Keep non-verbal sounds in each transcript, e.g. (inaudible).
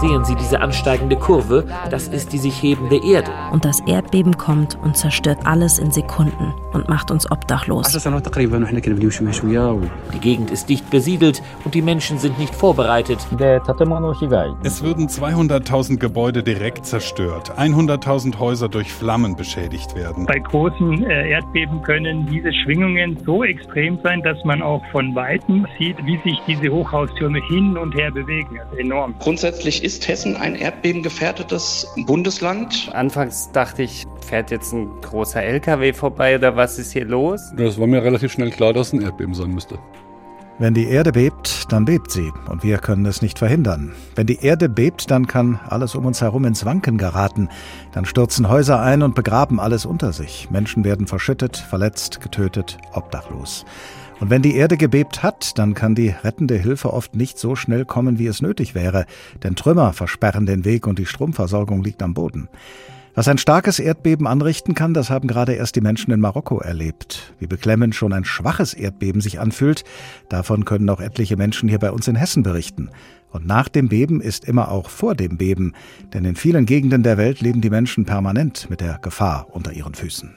Sehen Sie diese ansteigende Kurve? Das ist die sich hebende Erde. Und das Erdbeben kommt und zerstört alles in Sekunden und macht uns obdachlos. Die Gegend ist dicht besiedelt und die Menschen sind nicht vorbereitet. Es würden 200.000 Gebäude direkt zerstört, 100.000 Häuser durch Flammen beschädigt werden. Bei großen äh, Erdbeben können diese Schwingungen so extrem sein, dass man auch von Weitem sieht, wie sich diese Hochhaustürme hin und her bewegen. Also enorm. Grundsätzlich ist ist Hessen ein erdbebengefährdetes Bundesland? Anfangs dachte ich, fährt jetzt ein großer LKW vorbei oder was ist hier los? Das war mir relativ schnell klar, dass es ein Erdbeben sein müsste. Wenn die Erde bebt, dann bebt sie und wir können es nicht verhindern. Wenn die Erde bebt, dann kann alles um uns herum ins Wanken geraten. Dann stürzen Häuser ein und begraben alles unter sich. Menschen werden verschüttet, verletzt, getötet, obdachlos. Und wenn die Erde gebebt hat, dann kann die rettende Hilfe oft nicht so schnell kommen, wie es nötig wäre, denn Trümmer versperren den Weg und die Stromversorgung liegt am Boden. Was ein starkes Erdbeben anrichten kann, das haben gerade erst die Menschen in Marokko erlebt. Wie beklemmend schon ein schwaches Erdbeben sich anfühlt, davon können auch etliche Menschen hier bei uns in Hessen berichten. Und nach dem Beben ist immer auch vor dem Beben, denn in vielen Gegenden der Welt leben die Menschen permanent mit der Gefahr unter ihren Füßen.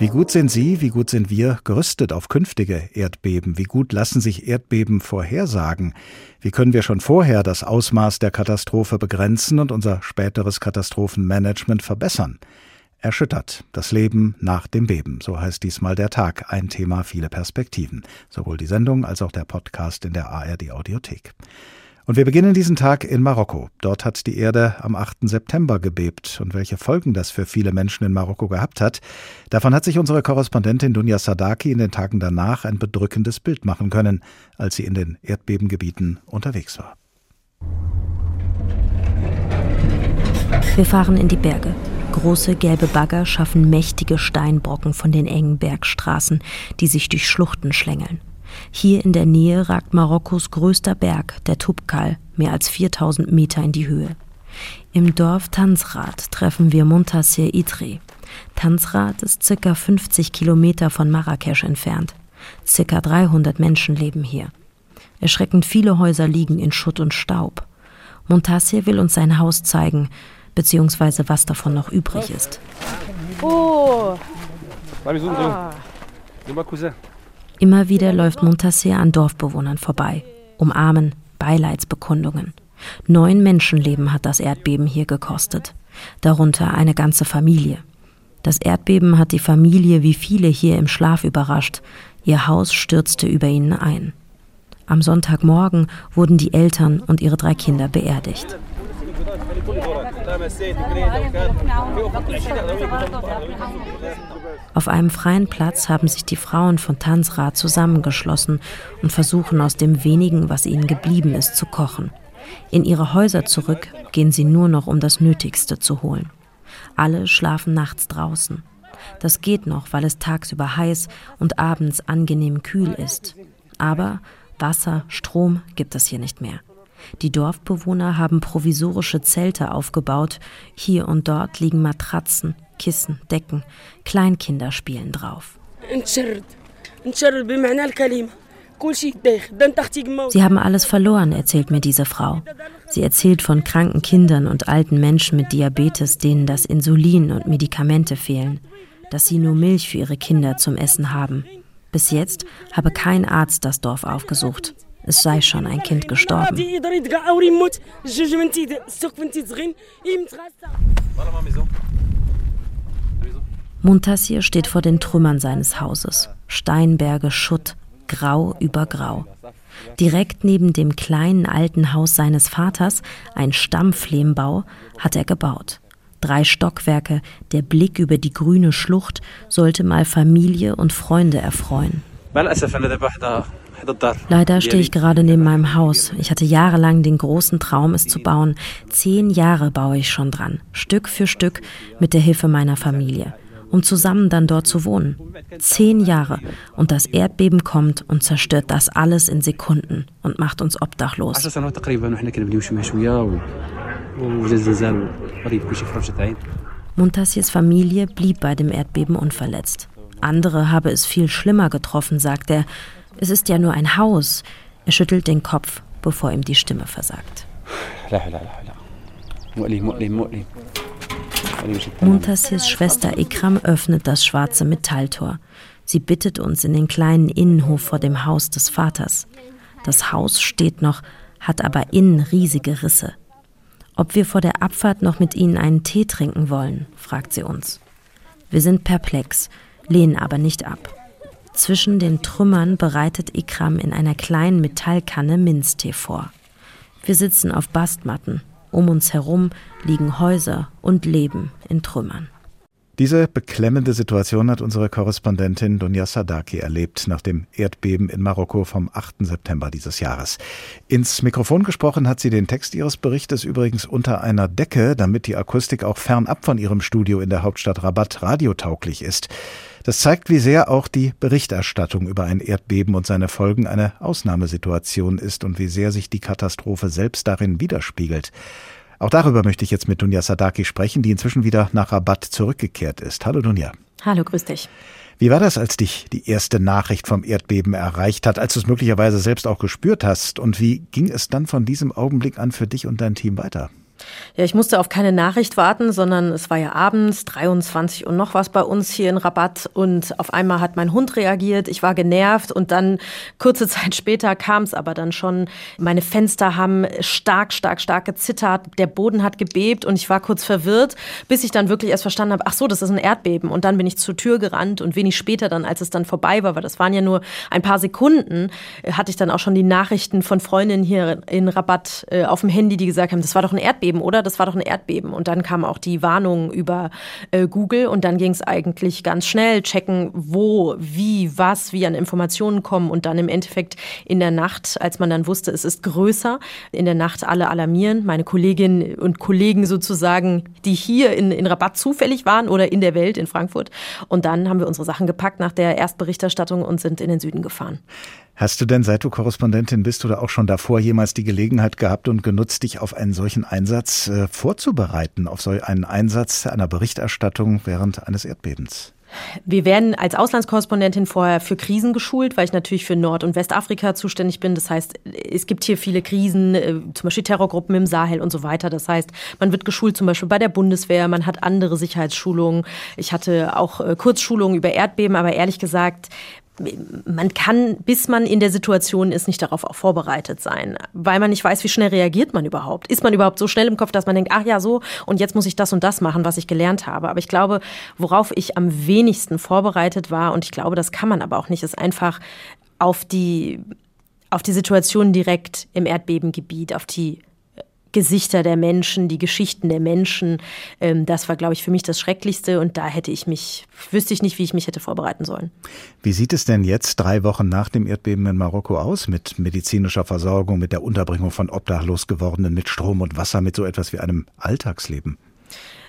Wie gut sind Sie, wie gut sind wir gerüstet auf künftige Erdbeben? Wie gut lassen sich Erdbeben vorhersagen? Wie können wir schon vorher das Ausmaß der Katastrophe begrenzen und unser späteres Katastrophenmanagement verbessern? Erschüttert das Leben nach dem Beben, so heißt diesmal der Tag, ein Thema, viele Perspektiven. Sowohl die Sendung als auch der Podcast in der ARD Audiothek. Und wir beginnen diesen Tag in Marokko. Dort hat die Erde am 8. September gebebt. Und welche Folgen das für viele Menschen in Marokko gehabt hat, davon hat sich unsere Korrespondentin Dunja Sadaki in den Tagen danach ein bedrückendes Bild machen können, als sie in den Erdbebengebieten unterwegs war. Wir fahren in die Berge. Große gelbe Bagger schaffen mächtige Steinbrocken von den engen Bergstraßen, die sich durch Schluchten schlängeln. Hier in der Nähe ragt Marokkos größter Berg, der Tubkal, mehr als 4000 Meter in die Höhe. Im Dorf Tansrad treffen wir Montassir Idri. Tansrad ist circa 50 Kilometer von Marrakesch entfernt. Circa 300 Menschen leben hier. Erschreckend viele Häuser liegen in Schutt und Staub. Montassir will uns sein Haus zeigen, beziehungsweise was davon noch übrig ist. Oh. Ah. Immer wieder läuft Montassir an Dorfbewohnern vorbei, umarmen, Beileidsbekundungen. Neun Menschenleben hat das Erdbeben hier gekostet, darunter eine ganze Familie. Das Erdbeben hat die Familie wie viele hier im Schlaf überrascht. Ihr Haus stürzte über ihnen ein. Am Sonntagmorgen wurden die Eltern und ihre drei Kinder beerdigt. Auf einem freien Platz haben sich die Frauen von Tansra zusammengeschlossen und versuchen aus dem wenigen, was ihnen geblieben ist, zu kochen. In ihre Häuser zurück gehen sie nur noch, um das Nötigste zu holen. Alle schlafen nachts draußen. Das geht noch, weil es tagsüber heiß und abends angenehm kühl ist. Aber Wasser, Strom gibt es hier nicht mehr. Die Dorfbewohner haben provisorische Zelte aufgebaut. Hier und dort liegen Matratzen, Kissen, Decken. Kleinkinder spielen drauf. Sie haben alles verloren, erzählt mir diese Frau. Sie erzählt von kranken Kindern und alten Menschen mit Diabetes, denen das Insulin und Medikamente fehlen, dass sie nur Milch für ihre Kinder zum Essen haben. Bis jetzt habe kein Arzt das Dorf aufgesucht es sei schon ein Kind gestorben. Muntassir steht vor den Trümmern seines Hauses. Steinberge, Schutt, grau über grau. Direkt neben dem kleinen alten Haus seines Vaters, ein Stammflehmbau, hat er gebaut. Drei Stockwerke, der Blick über die grüne Schlucht sollte mal Familie und Freunde erfreuen. Leider stehe ich gerade neben meinem Haus. Ich hatte jahrelang den großen Traum, es zu bauen. Zehn Jahre baue ich schon dran, Stück für Stück mit der Hilfe meiner Familie, um zusammen dann dort zu wohnen. Zehn Jahre und das Erdbeben kommt und zerstört das alles in Sekunden und macht uns obdachlos. Muntassirs Familie blieb bei dem Erdbeben unverletzt. Andere habe es viel schlimmer getroffen, sagt er. Es ist ja nur ein Haus. Er schüttelt den Kopf, bevor ihm die Stimme versagt. Muntassirs Schwester Ikram öffnet das schwarze Metalltor. Sie bittet uns in den kleinen Innenhof vor dem Haus des Vaters. Das Haus steht noch, hat aber innen riesige Risse. Ob wir vor der Abfahrt noch mit ihnen einen Tee trinken wollen, fragt sie uns. Wir sind perplex, lehnen aber nicht ab. Zwischen den Trümmern bereitet Ikram in einer kleinen Metallkanne Minztee vor. Wir sitzen auf Bastmatten. Um uns herum liegen Häuser und Leben in Trümmern. Diese beklemmende Situation hat unsere Korrespondentin Dunja Sadaki erlebt nach dem Erdbeben in Marokko vom 8. September dieses Jahres. Ins Mikrofon gesprochen hat sie den Text ihres Berichtes übrigens unter einer Decke, damit die Akustik auch fernab von ihrem Studio in der Hauptstadt Rabat radiotauglich ist. Das zeigt, wie sehr auch die Berichterstattung über ein Erdbeben und seine Folgen eine Ausnahmesituation ist und wie sehr sich die Katastrophe selbst darin widerspiegelt. Auch darüber möchte ich jetzt mit Dunja Sadaki sprechen, die inzwischen wieder nach Rabat zurückgekehrt ist. Hallo Dunja. Hallo, grüß dich. Wie war das, als dich die erste Nachricht vom Erdbeben erreicht hat, als du es möglicherweise selbst auch gespürt hast? Und wie ging es dann von diesem Augenblick an für dich und dein Team weiter? Ja, ich musste auf keine Nachricht warten, sondern es war ja abends, 23 und noch was bei uns hier in Rabatt. Und auf einmal hat mein Hund reagiert, ich war genervt und dann kurze (laughs) Zeit später kam es aber dann schon, meine Fenster haben stark, stark, stark gezittert, der Boden hat gebebt und ich war kurz verwirrt, bis ich dann wirklich erst verstanden habe, ach so, das ist ein Erdbeben. Und dann bin ich zur Tür gerannt und wenig später dann, als es dann vorbei war, weil das waren ja nur ein paar Sekunden, hatte ich dann auch schon die Nachrichten von Freundinnen hier in Rabatt äh, auf dem Handy, die gesagt haben, das war doch ein Erdbeben Erdbeben, oder? Das war doch ein Erdbeben. Und dann kam auch die Warnung über äh, Google und dann ging es eigentlich ganz schnell, checken, wo, wie, was, wie an Informationen kommen und dann im Endeffekt in der Nacht, als man dann wusste, es ist größer, in der Nacht alle alarmieren. Meine Kolleginnen und Kollegen sozusagen, die hier in, in Rabatt zufällig waren oder in der Welt in Frankfurt. Und dann haben wir unsere Sachen gepackt nach der Erstberichterstattung und sind in den Süden gefahren. Hast du denn, seit du Korrespondentin bist oder auch schon davor jemals die Gelegenheit gehabt und genutzt, dich auf einen solchen Einsatz äh, vorzubereiten, auf so einen Einsatz einer Berichterstattung während eines Erdbebens? Wir werden als Auslandskorrespondentin vorher für Krisen geschult, weil ich natürlich für Nord- und Westafrika zuständig bin. Das heißt, es gibt hier viele Krisen, äh, zum Beispiel Terrorgruppen im Sahel und so weiter. Das heißt, man wird geschult zum Beispiel bei der Bundeswehr, man hat andere Sicherheitsschulungen. Ich hatte auch äh, Kurzschulungen über Erdbeben, aber ehrlich gesagt, man kann, bis man in der Situation ist, nicht darauf auch vorbereitet sein, weil man nicht weiß, wie schnell reagiert man überhaupt. Ist man überhaupt so schnell im Kopf, dass man denkt, ach ja, so, und jetzt muss ich das und das machen, was ich gelernt habe. Aber ich glaube, worauf ich am wenigsten vorbereitet war, und ich glaube, das kann man aber auch nicht, ist einfach auf die, auf die Situation direkt im Erdbebengebiet, auf die Gesichter der Menschen, die Geschichten der Menschen. Ähm, das war, glaube ich, für mich das Schrecklichste und da hätte ich mich, wüsste ich nicht, wie ich mich hätte vorbereiten sollen. Wie sieht es denn jetzt drei Wochen nach dem Erdbeben in Marokko aus mit medizinischer Versorgung, mit der Unterbringung von obdachlos gewordenen, mit Strom und Wasser, mit so etwas wie einem Alltagsleben?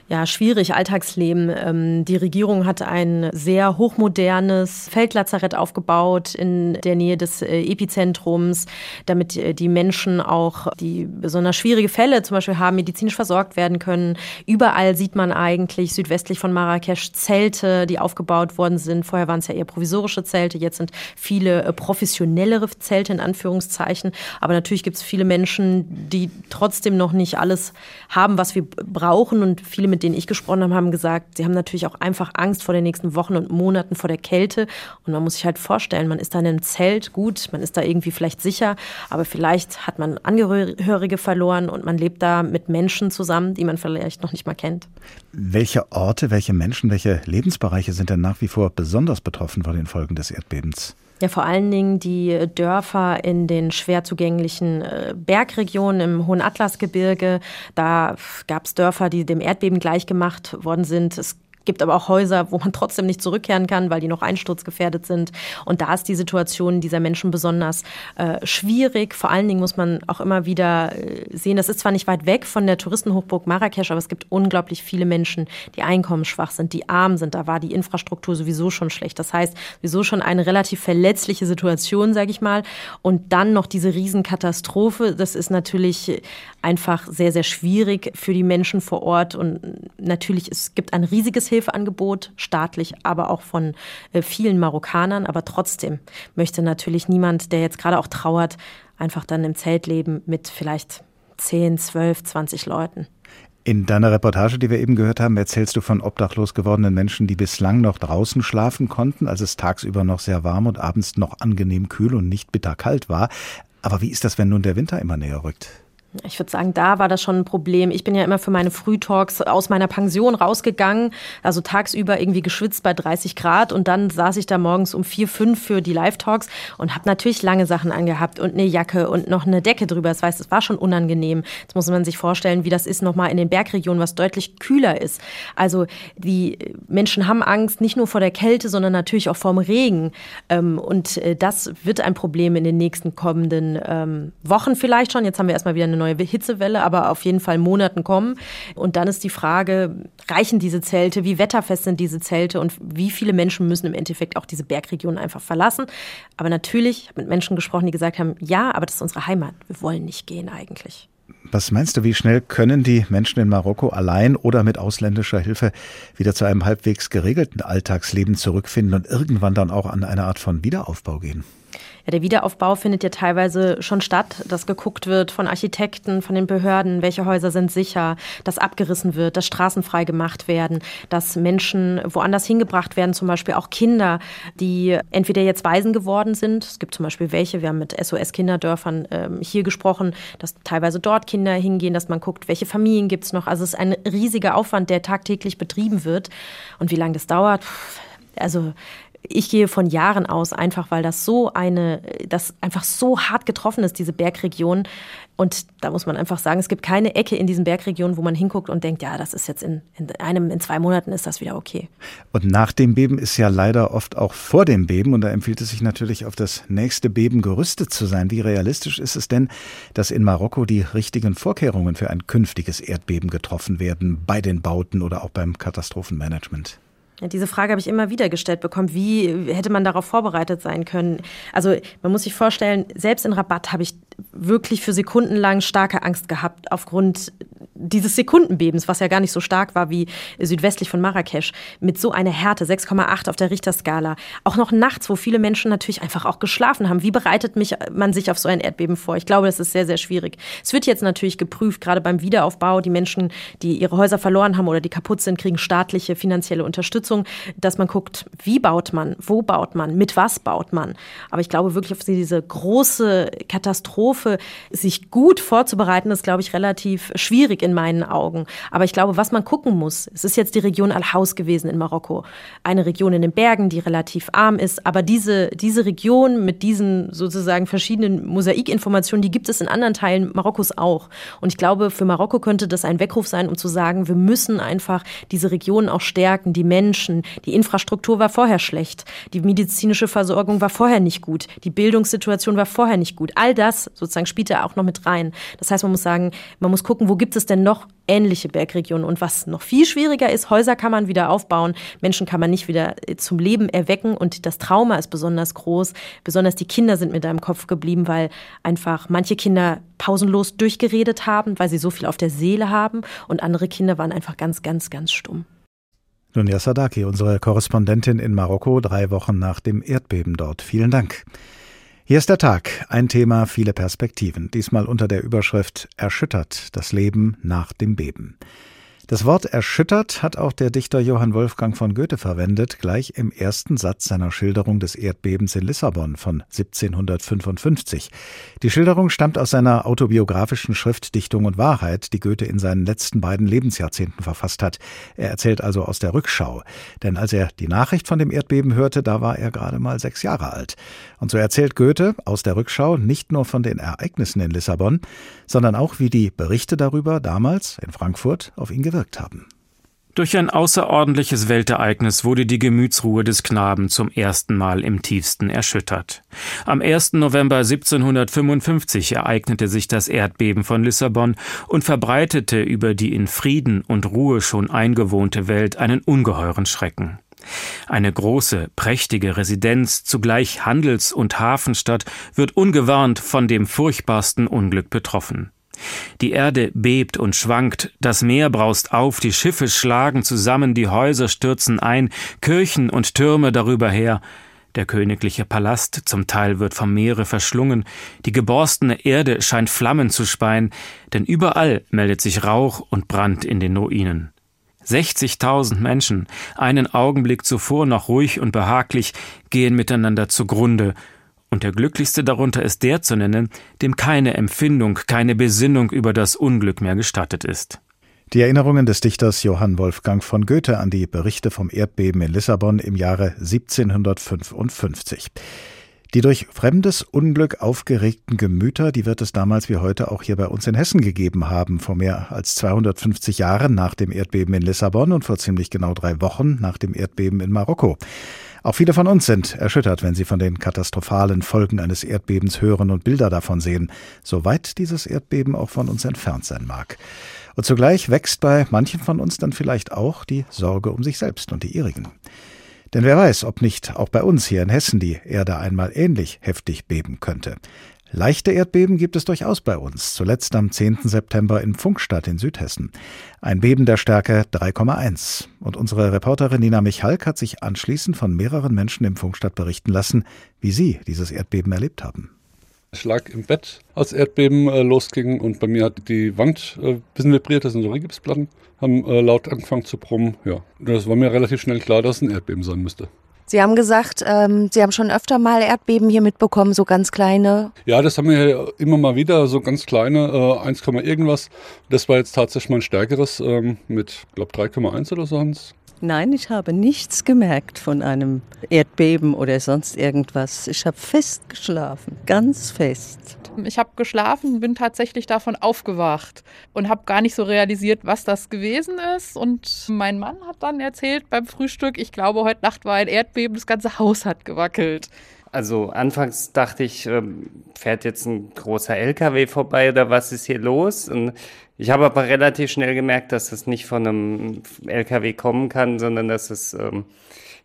Ja, schwierig Alltagsleben. Ähm, die Regierung hat ein sehr hochmodernes Feldlazarett aufgebaut in der Nähe des äh, Epizentrums, damit äh, die Menschen auch, die besonders schwierige Fälle zum Beispiel haben, medizinisch versorgt werden können. Überall sieht man eigentlich südwestlich von Marrakesch Zelte, die aufgebaut worden sind. Vorher waren es ja eher provisorische Zelte, jetzt sind viele äh, professionellere Zelte in Anführungszeichen. Aber natürlich gibt es viele Menschen, die trotzdem noch nicht alles haben, was wir brauchen und viele mit mit denen ich gesprochen habe, haben gesagt, sie haben natürlich auch einfach Angst vor den nächsten Wochen und Monaten vor der Kälte. Und man muss sich halt vorstellen, man ist da in einem Zelt, gut, man ist da irgendwie vielleicht sicher, aber vielleicht hat man Angehörige verloren und man lebt da mit Menschen zusammen, die man vielleicht noch nicht mal kennt. Welche Orte, welche Menschen, welche Lebensbereiche sind denn nach wie vor besonders betroffen von den Folgen des Erdbebens? Ja, vor allen Dingen die Dörfer in den schwer zugänglichen äh, Bergregionen im Hohen Atlasgebirge. Da gab es Dörfer, die dem Erdbeben gleichgemacht worden sind. Es gibt aber auch Häuser, wo man trotzdem nicht zurückkehren kann, weil die noch einsturzgefährdet sind. Und da ist die Situation dieser Menschen besonders äh, schwierig. Vor allen Dingen muss man auch immer wieder äh, sehen, das ist zwar nicht weit weg von der Touristenhochburg Marrakesch, aber es gibt unglaublich viele Menschen, die einkommensschwach sind, die arm sind. Da war die Infrastruktur sowieso schon schlecht. Das heißt, sowieso schon eine relativ verletzliche Situation, sage ich mal. Und dann noch diese Riesenkatastrophe. Das ist natürlich einfach sehr, sehr schwierig für die Menschen vor Ort. Und natürlich, es gibt ein riesiges Hilfeangebot, staatlich, aber auch von äh, vielen Marokkanern. Aber trotzdem möchte natürlich niemand, der jetzt gerade auch trauert, einfach dann im Zelt leben mit vielleicht 10, 12, 20 Leuten. In deiner Reportage, die wir eben gehört haben, erzählst du von obdachlos gewordenen Menschen, die bislang noch draußen schlafen konnten, als es tagsüber noch sehr warm und abends noch angenehm kühl und nicht bitterkalt war. Aber wie ist das, wenn nun der Winter immer näher rückt? Ich würde sagen, da war das schon ein Problem. Ich bin ja immer für meine Frühtalks aus meiner Pension rausgegangen, also tagsüber irgendwie geschwitzt bei 30 Grad und dann saß ich da morgens um vier, fünf für die Live-Talks und habe natürlich lange Sachen angehabt und eine Jacke und noch eine Decke drüber. Das heißt, es war schon unangenehm. Jetzt muss man sich vorstellen, wie das ist nochmal in den Bergregionen, was deutlich kühler ist. Also die Menschen haben Angst nicht nur vor der Kälte, sondern natürlich auch vorm Regen. Ähm, und äh, das wird ein Problem in den nächsten kommenden ähm, Wochen vielleicht schon. Jetzt haben wir erstmal wieder eine neue Hitzewelle, aber auf jeden Fall Monaten kommen. Und dann ist die Frage, reichen diese Zelte? Wie wetterfest sind diese Zelte? Und wie viele Menschen müssen im Endeffekt auch diese Bergregion einfach verlassen? Aber natürlich, ich habe mit Menschen gesprochen, die gesagt haben, ja, aber das ist unsere Heimat. Wir wollen nicht gehen eigentlich. Was meinst du, wie schnell können die Menschen in Marokko allein oder mit ausländischer Hilfe wieder zu einem halbwegs geregelten Alltagsleben zurückfinden und irgendwann dann auch an eine Art von Wiederaufbau gehen? Der Wiederaufbau findet ja teilweise schon statt, dass geguckt wird von Architekten, von den Behörden, welche Häuser sind sicher, dass abgerissen wird, dass Straßen frei gemacht werden, dass Menschen woanders hingebracht werden, zum Beispiel auch Kinder, die entweder jetzt Waisen geworden sind. Es gibt zum Beispiel welche, wir haben mit SOS-Kinderdörfern ähm, hier gesprochen, dass teilweise dort Kinder hingehen, dass man guckt, welche Familien gibt es noch. Also es ist ein riesiger Aufwand, der tagtäglich betrieben wird. Und wie lange das dauert, also ich gehe von Jahren aus, einfach weil das so eine, das einfach so hart getroffen ist, diese Bergregion. Und da muss man einfach sagen, es gibt keine Ecke in diesen Bergregionen, wo man hinguckt und denkt, ja, das ist jetzt in, in einem, in zwei Monaten ist das wieder okay. Und nach dem Beben ist ja leider oft auch vor dem Beben und da empfiehlt es sich natürlich auf das nächste Beben gerüstet zu sein. Wie realistisch ist es denn, dass in Marokko die richtigen Vorkehrungen für ein künftiges Erdbeben getroffen werden, bei den Bauten oder auch beim Katastrophenmanagement? Diese Frage habe ich immer wieder gestellt bekommen. Wie hätte man darauf vorbereitet sein können? Also man muss sich vorstellen, selbst in Rabatt habe ich wirklich für Sekunden lang starke Angst gehabt aufgrund dieses Sekundenbebens, was ja gar nicht so stark war wie südwestlich von Marrakesch, mit so einer Härte, 6,8 auf der Richterskala. Auch noch nachts, wo viele Menschen natürlich einfach auch geschlafen haben. Wie bereitet mich, man sich auf so ein Erdbeben vor? Ich glaube, das ist sehr, sehr schwierig. Es wird jetzt natürlich geprüft, gerade beim Wiederaufbau. Die Menschen, die ihre Häuser verloren haben oder die kaputt sind, kriegen staatliche finanzielle Unterstützung, dass man guckt, wie baut man, wo baut man, mit was baut man. Aber ich glaube wirklich auf diese große Katastrophe, sich gut vorzubereiten, ist, glaube ich, relativ schwierig in meinen Augen. Aber ich glaube, was man gucken muss, es ist jetzt die Region Al-Haus gewesen in Marokko. Eine Region in den Bergen, die relativ arm ist. Aber diese, diese Region mit diesen sozusagen verschiedenen Mosaikinformationen, die gibt es in anderen Teilen Marokkos auch. Und ich glaube, für Marokko könnte das ein Weckruf sein, um zu sagen, wir müssen einfach diese Region auch stärken, die Menschen. Die Infrastruktur war vorher schlecht. Die medizinische Versorgung war vorher nicht gut. Die Bildungssituation war vorher nicht gut. All das sozusagen spielt da auch noch mit rein. Das heißt, man muss sagen, man muss gucken, wo gibt es denn noch ähnliche Bergregionen? Und was noch viel schwieriger ist, Häuser kann man wieder aufbauen, Menschen kann man nicht wieder äh, zum Leben erwecken und das Trauma ist besonders groß. Besonders die Kinder sind mit deinem Kopf geblieben, weil einfach manche Kinder pausenlos durchgeredet haben, weil sie so viel auf der Seele haben und andere Kinder waren einfach ganz, ganz, ganz stumm. Dunja Sadaki, unsere Korrespondentin in Marokko, drei Wochen nach dem Erdbeben dort. Vielen Dank. Hier ist der Tag, ein Thema, viele Perspektiven, diesmal unter der Überschrift Erschüttert das Leben nach dem Beben. Das Wort erschüttert hat auch der Dichter Johann Wolfgang von Goethe verwendet, gleich im ersten Satz seiner Schilderung des Erdbebens in Lissabon von 1755. Die Schilderung stammt aus seiner autobiografischen Schrift Dichtung und Wahrheit, die Goethe in seinen letzten beiden Lebensjahrzehnten verfasst hat. Er erzählt also aus der Rückschau. Denn als er die Nachricht von dem Erdbeben hörte, da war er gerade mal sechs Jahre alt. Und so erzählt Goethe aus der Rückschau nicht nur von den Ereignissen in Lissabon, sondern auch, wie die Berichte darüber damals in Frankfurt auf ihn gewirkt haben. Durch ein außerordentliches Weltereignis wurde die Gemütsruhe des Knaben zum ersten Mal im tiefsten erschüttert. Am 1. November 1755 ereignete sich das Erdbeben von Lissabon und verbreitete über die in Frieden und Ruhe schon eingewohnte Welt einen ungeheuren Schrecken. Eine große, prächtige Residenz, zugleich Handels- und Hafenstadt, wird ungewarnt von dem furchtbarsten Unglück betroffen. Die Erde bebt und schwankt, das Meer braust auf, die Schiffe schlagen zusammen, die Häuser stürzen ein, Kirchen und Türme darüber her, der königliche Palast zum Teil wird vom Meere verschlungen, die geborstene Erde scheint Flammen zu speien, denn überall meldet sich Rauch und Brand in den Ruinen. 60.000 Menschen, einen Augenblick zuvor noch ruhig und behaglich, gehen miteinander zugrunde und der glücklichste darunter ist der zu nennen, dem keine Empfindung, keine Besinnung über das Unglück mehr gestattet ist. Die Erinnerungen des Dichters Johann Wolfgang von Goethe an die Berichte vom Erdbeben in Lissabon im Jahre 1755. Die durch fremdes Unglück aufgeregten Gemüter, die wird es damals wie heute auch hier bei uns in Hessen gegeben haben, vor mehr als 250 Jahren nach dem Erdbeben in Lissabon und vor ziemlich genau drei Wochen nach dem Erdbeben in Marokko. Auch viele von uns sind erschüttert, wenn sie von den katastrophalen Folgen eines Erdbebens hören und Bilder davon sehen, soweit dieses Erdbeben auch von uns entfernt sein mag. Und zugleich wächst bei manchen von uns dann vielleicht auch die Sorge um sich selbst und die ihrigen. Denn wer weiß, ob nicht auch bei uns hier in Hessen die Erde einmal ähnlich heftig beben könnte. Leichte Erdbeben gibt es durchaus bei uns, zuletzt am 10. September in Funkstadt in Südhessen. Ein Beben der Stärke 3,1. Und unsere Reporterin Nina Michalk hat sich anschließend von mehreren Menschen im Funkstadt berichten lassen, wie sie dieses Erdbeben erlebt haben. Ich lag im Bett, als Erdbeben äh, losging und bei mir hat die Wand äh, ein bisschen vibriert, das sind so Rigipsplatten, haben äh, laut angefangen zu brummen. Ja, das war mir relativ schnell klar, dass es ein Erdbeben sein müsste. Sie haben gesagt, ähm, Sie haben schon öfter mal Erdbeben hier mitbekommen, so ganz kleine. Ja, das haben wir immer mal wieder, so ganz kleine, äh, 1, irgendwas. Das war jetzt tatsächlich mal ein stärkeres ähm, mit, glaube 3,1 oder so. Hans. Nein, ich habe nichts gemerkt von einem Erdbeben oder sonst irgendwas. Ich habe fest geschlafen, ganz fest. Ich habe geschlafen, bin tatsächlich davon aufgewacht und habe gar nicht so realisiert, was das gewesen ist. Und mein Mann hat dann erzählt beim Frühstück, ich glaube, heute Nacht war ein Erdbeben, das ganze Haus hat gewackelt. Also anfangs dachte ich, ähm, fährt jetzt ein großer LKW vorbei oder was ist hier los? Und ich habe aber relativ schnell gemerkt, dass es nicht von einem LKW kommen kann, sondern dass es ähm,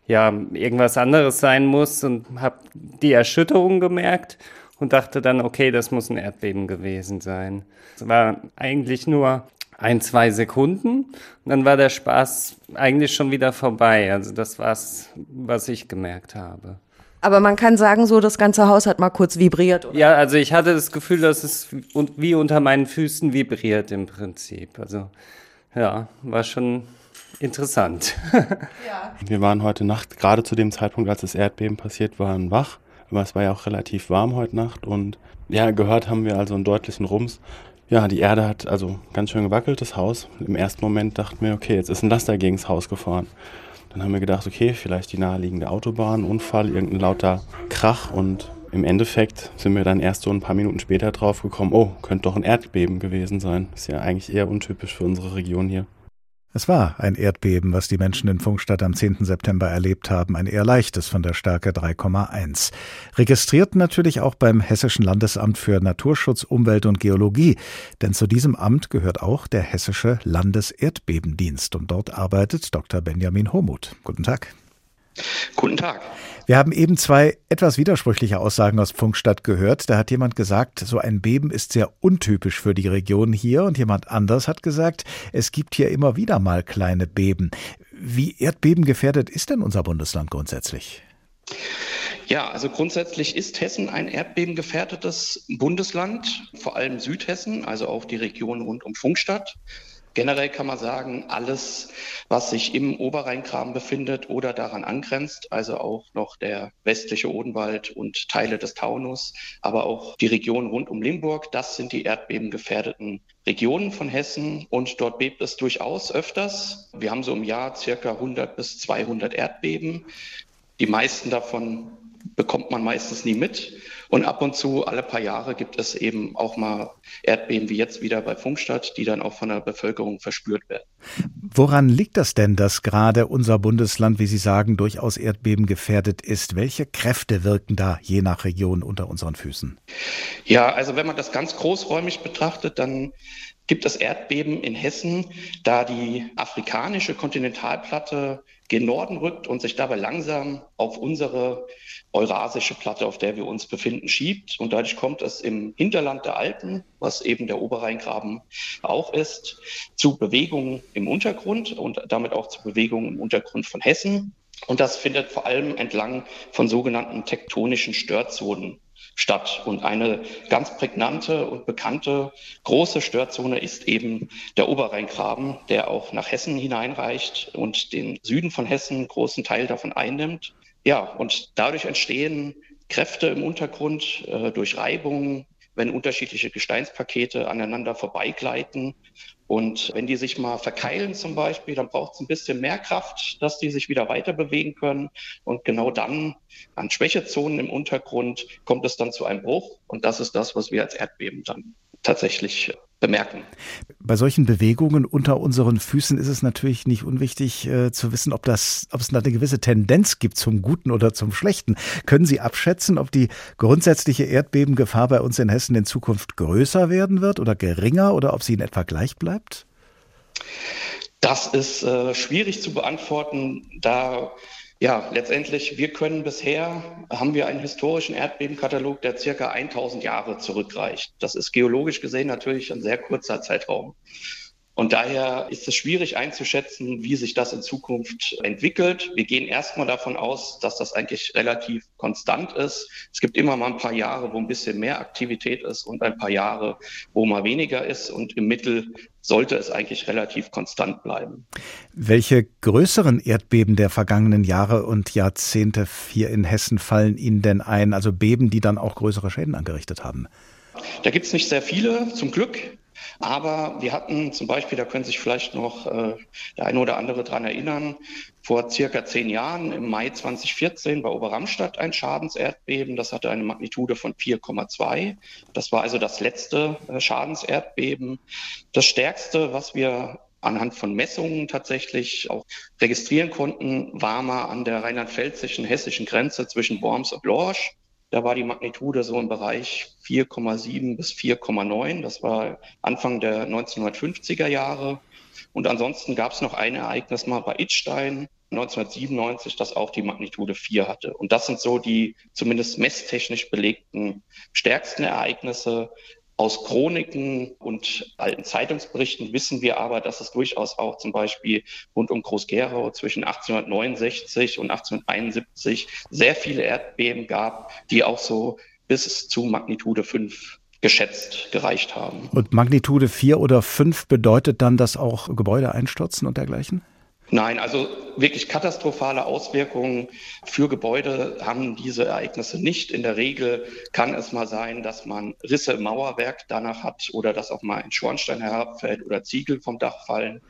ja irgendwas anderes sein muss und habe die Erschütterung gemerkt und dachte dann, okay, das muss ein Erdbeben gewesen sein. Es war eigentlich nur ein, zwei Sekunden und dann war der Spaß eigentlich schon wieder vorbei. Also das war's, was ich gemerkt habe. Aber man kann sagen, so das ganze Haus hat mal kurz vibriert. Oder? Ja, also ich hatte das Gefühl, dass es wie unter meinen Füßen vibriert im Prinzip. Also ja, war schon interessant. ja. (laughs) Wir waren heute Nacht, gerade zu dem Zeitpunkt, als das Erdbeben passiert, waren wach aber es war ja auch relativ warm heute Nacht und ja, gehört haben wir also einen deutlichen Rums. Ja, die Erde hat also ganz schön gewackelt, das Haus. Im ersten Moment dachten wir, okay, jetzt ist ein Laster gegen das Haus gefahren. Dann haben wir gedacht, okay, vielleicht die naheliegende Autobahn, Unfall, irgendein lauter Krach und im Endeffekt sind wir dann erst so ein paar Minuten später drauf gekommen, oh, könnte doch ein Erdbeben gewesen sein. Ist ja eigentlich eher untypisch für unsere Region hier. Es war ein Erdbeben, was die Menschen in Funkstadt am 10. September erlebt haben, ein eher leichtes von der Stärke 3,1. Registriert natürlich auch beim Hessischen Landesamt für Naturschutz, Umwelt und Geologie, denn zu diesem Amt gehört auch der Hessische Landeserdbebendienst und dort arbeitet Dr. Benjamin Homuth. Guten Tag. Guten Tag. Wir haben eben zwei etwas widersprüchliche Aussagen aus Funkstadt gehört. Da hat jemand gesagt, so ein Beben ist sehr untypisch für die Region hier und jemand anders hat gesagt, es gibt hier immer wieder mal kleine Beben. Wie erdbebengefährdet ist denn unser Bundesland grundsätzlich? Ja, also grundsätzlich ist Hessen ein erdbebengefährdetes Bundesland, vor allem Südhessen, also auch die Region rund um Funkstadt. Generell kann man sagen, alles, was sich im Oberrheingraben befindet oder daran angrenzt, also auch noch der westliche Odenwald und Teile des Taunus, aber auch die Region rund um Limburg, das sind die erdbebengefährdeten Regionen von Hessen und dort bebt es durchaus öfters. Wir haben so im Jahr circa 100 bis 200 Erdbeben. Die meisten davon bekommt man meistens nie mit. Und ab und zu, alle paar Jahre, gibt es eben auch mal Erdbeben wie jetzt wieder bei Funkstadt, die dann auch von der Bevölkerung verspürt werden. Woran liegt das denn, dass gerade unser Bundesland, wie Sie sagen, durchaus Erdbeben gefährdet ist? Welche Kräfte wirken da je nach Region unter unseren Füßen? Ja, also wenn man das ganz großräumig betrachtet, dann gibt es Erdbeben in Hessen, da die afrikanische Kontinentalplatte gen Norden rückt und sich dabei langsam auf unsere eurasische Platte, auf der wir uns befinden, schiebt. Und dadurch kommt es im Hinterland der Alpen, was eben der Oberrheingraben auch ist, zu Bewegungen im Untergrund und damit auch zu Bewegungen im Untergrund von Hessen. Und das findet vor allem entlang von sogenannten tektonischen Störzonen statt. Und eine ganz prägnante und bekannte große Störzone ist eben der Oberrheingraben, der auch nach Hessen hineinreicht und den Süden von Hessen einen großen Teil davon einnimmt. Ja, und dadurch entstehen Kräfte im Untergrund äh, durch Reibungen, wenn unterschiedliche Gesteinspakete aneinander vorbeigleiten. Und wenn die sich mal verkeilen zum Beispiel, dann braucht es ein bisschen mehr Kraft, dass die sich wieder weiter bewegen können. Und genau dann an Schwächezonen im Untergrund kommt es dann zu einem Bruch. Und das ist das, was wir als Erdbeben dann tatsächlich bemerken. Bei solchen Bewegungen unter unseren Füßen ist es natürlich nicht unwichtig äh, zu wissen, ob, das, ob es da eine gewisse Tendenz gibt zum Guten oder zum Schlechten. Können Sie abschätzen, ob die grundsätzliche Erdbebengefahr bei uns in Hessen in Zukunft größer werden wird oder geringer oder ob sie in etwa gleich bleibt? Das ist äh, schwierig zu beantworten, da ja, letztendlich, wir können bisher, haben wir einen historischen Erdbebenkatalog, der circa 1000 Jahre zurückreicht. Das ist geologisch gesehen natürlich ein sehr kurzer Zeitraum. Und daher ist es schwierig einzuschätzen, wie sich das in Zukunft entwickelt. Wir gehen erstmal davon aus, dass das eigentlich relativ konstant ist. Es gibt immer mal ein paar Jahre, wo ein bisschen mehr Aktivität ist und ein paar Jahre, wo mal weniger ist. Und im Mittel sollte es eigentlich relativ konstant bleiben. Welche größeren Erdbeben der vergangenen Jahre und Jahrzehnte hier in Hessen fallen Ihnen denn ein? Also Beben, die dann auch größere Schäden angerichtet haben? Da gibt es nicht sehr viele, zum Glück. Aber wir hatten zum Beispiel, da können sich vielleicht noch äh, der eine oder andere dran erinnern, vor circa zehn Jahren, im Mai 2014, bei Oberramstadt ein Schadenserdbeben. Das hatte eine Magnitude von 4,2. Das war also das letzte äh, Schadenserdbeben. Das stärkste, was wir anhand von Messungen tatsächlich auch registrieren konnten, war mal an der rheinland-pfälzischen hessischen Grenze zwischen Worms und Lorsch. Da war die Magnitude so im Bereich 4,7 bis 4,9. Das war Anfang der 1950er Jahre. Und ansonsten gab es noch ein Ereignis mal bei Itstein 1997, das auch die Magnitude 4 hatte. Und das sind so die zumindest messtechnisch belegten stärksten Ereignisse. Aus Chroniken und alten Zeitungsberichten wissen wir aber, dass es durchaus auch zum Beispiel rund um Groß-Gerau zwischen 1869 und 1871 sehr viele Erdbeben gab, die auch so bis zu Magnitude 5 geschätzt gereicht haben. Und Magnitude 4 oder 5 bedeutet dann, dass auch Gebäude einstürzen und dergleichen? Nein, also wirklich katastrophale Auswirkungen für Gebäude haben diese Ereignisse nicht. In der Regel kann es mal sein, dass man Risse im Mauerwerk danach hat oder dass auch mal ein Schornstein herabfällt oder Ziegel vom Dach fallen.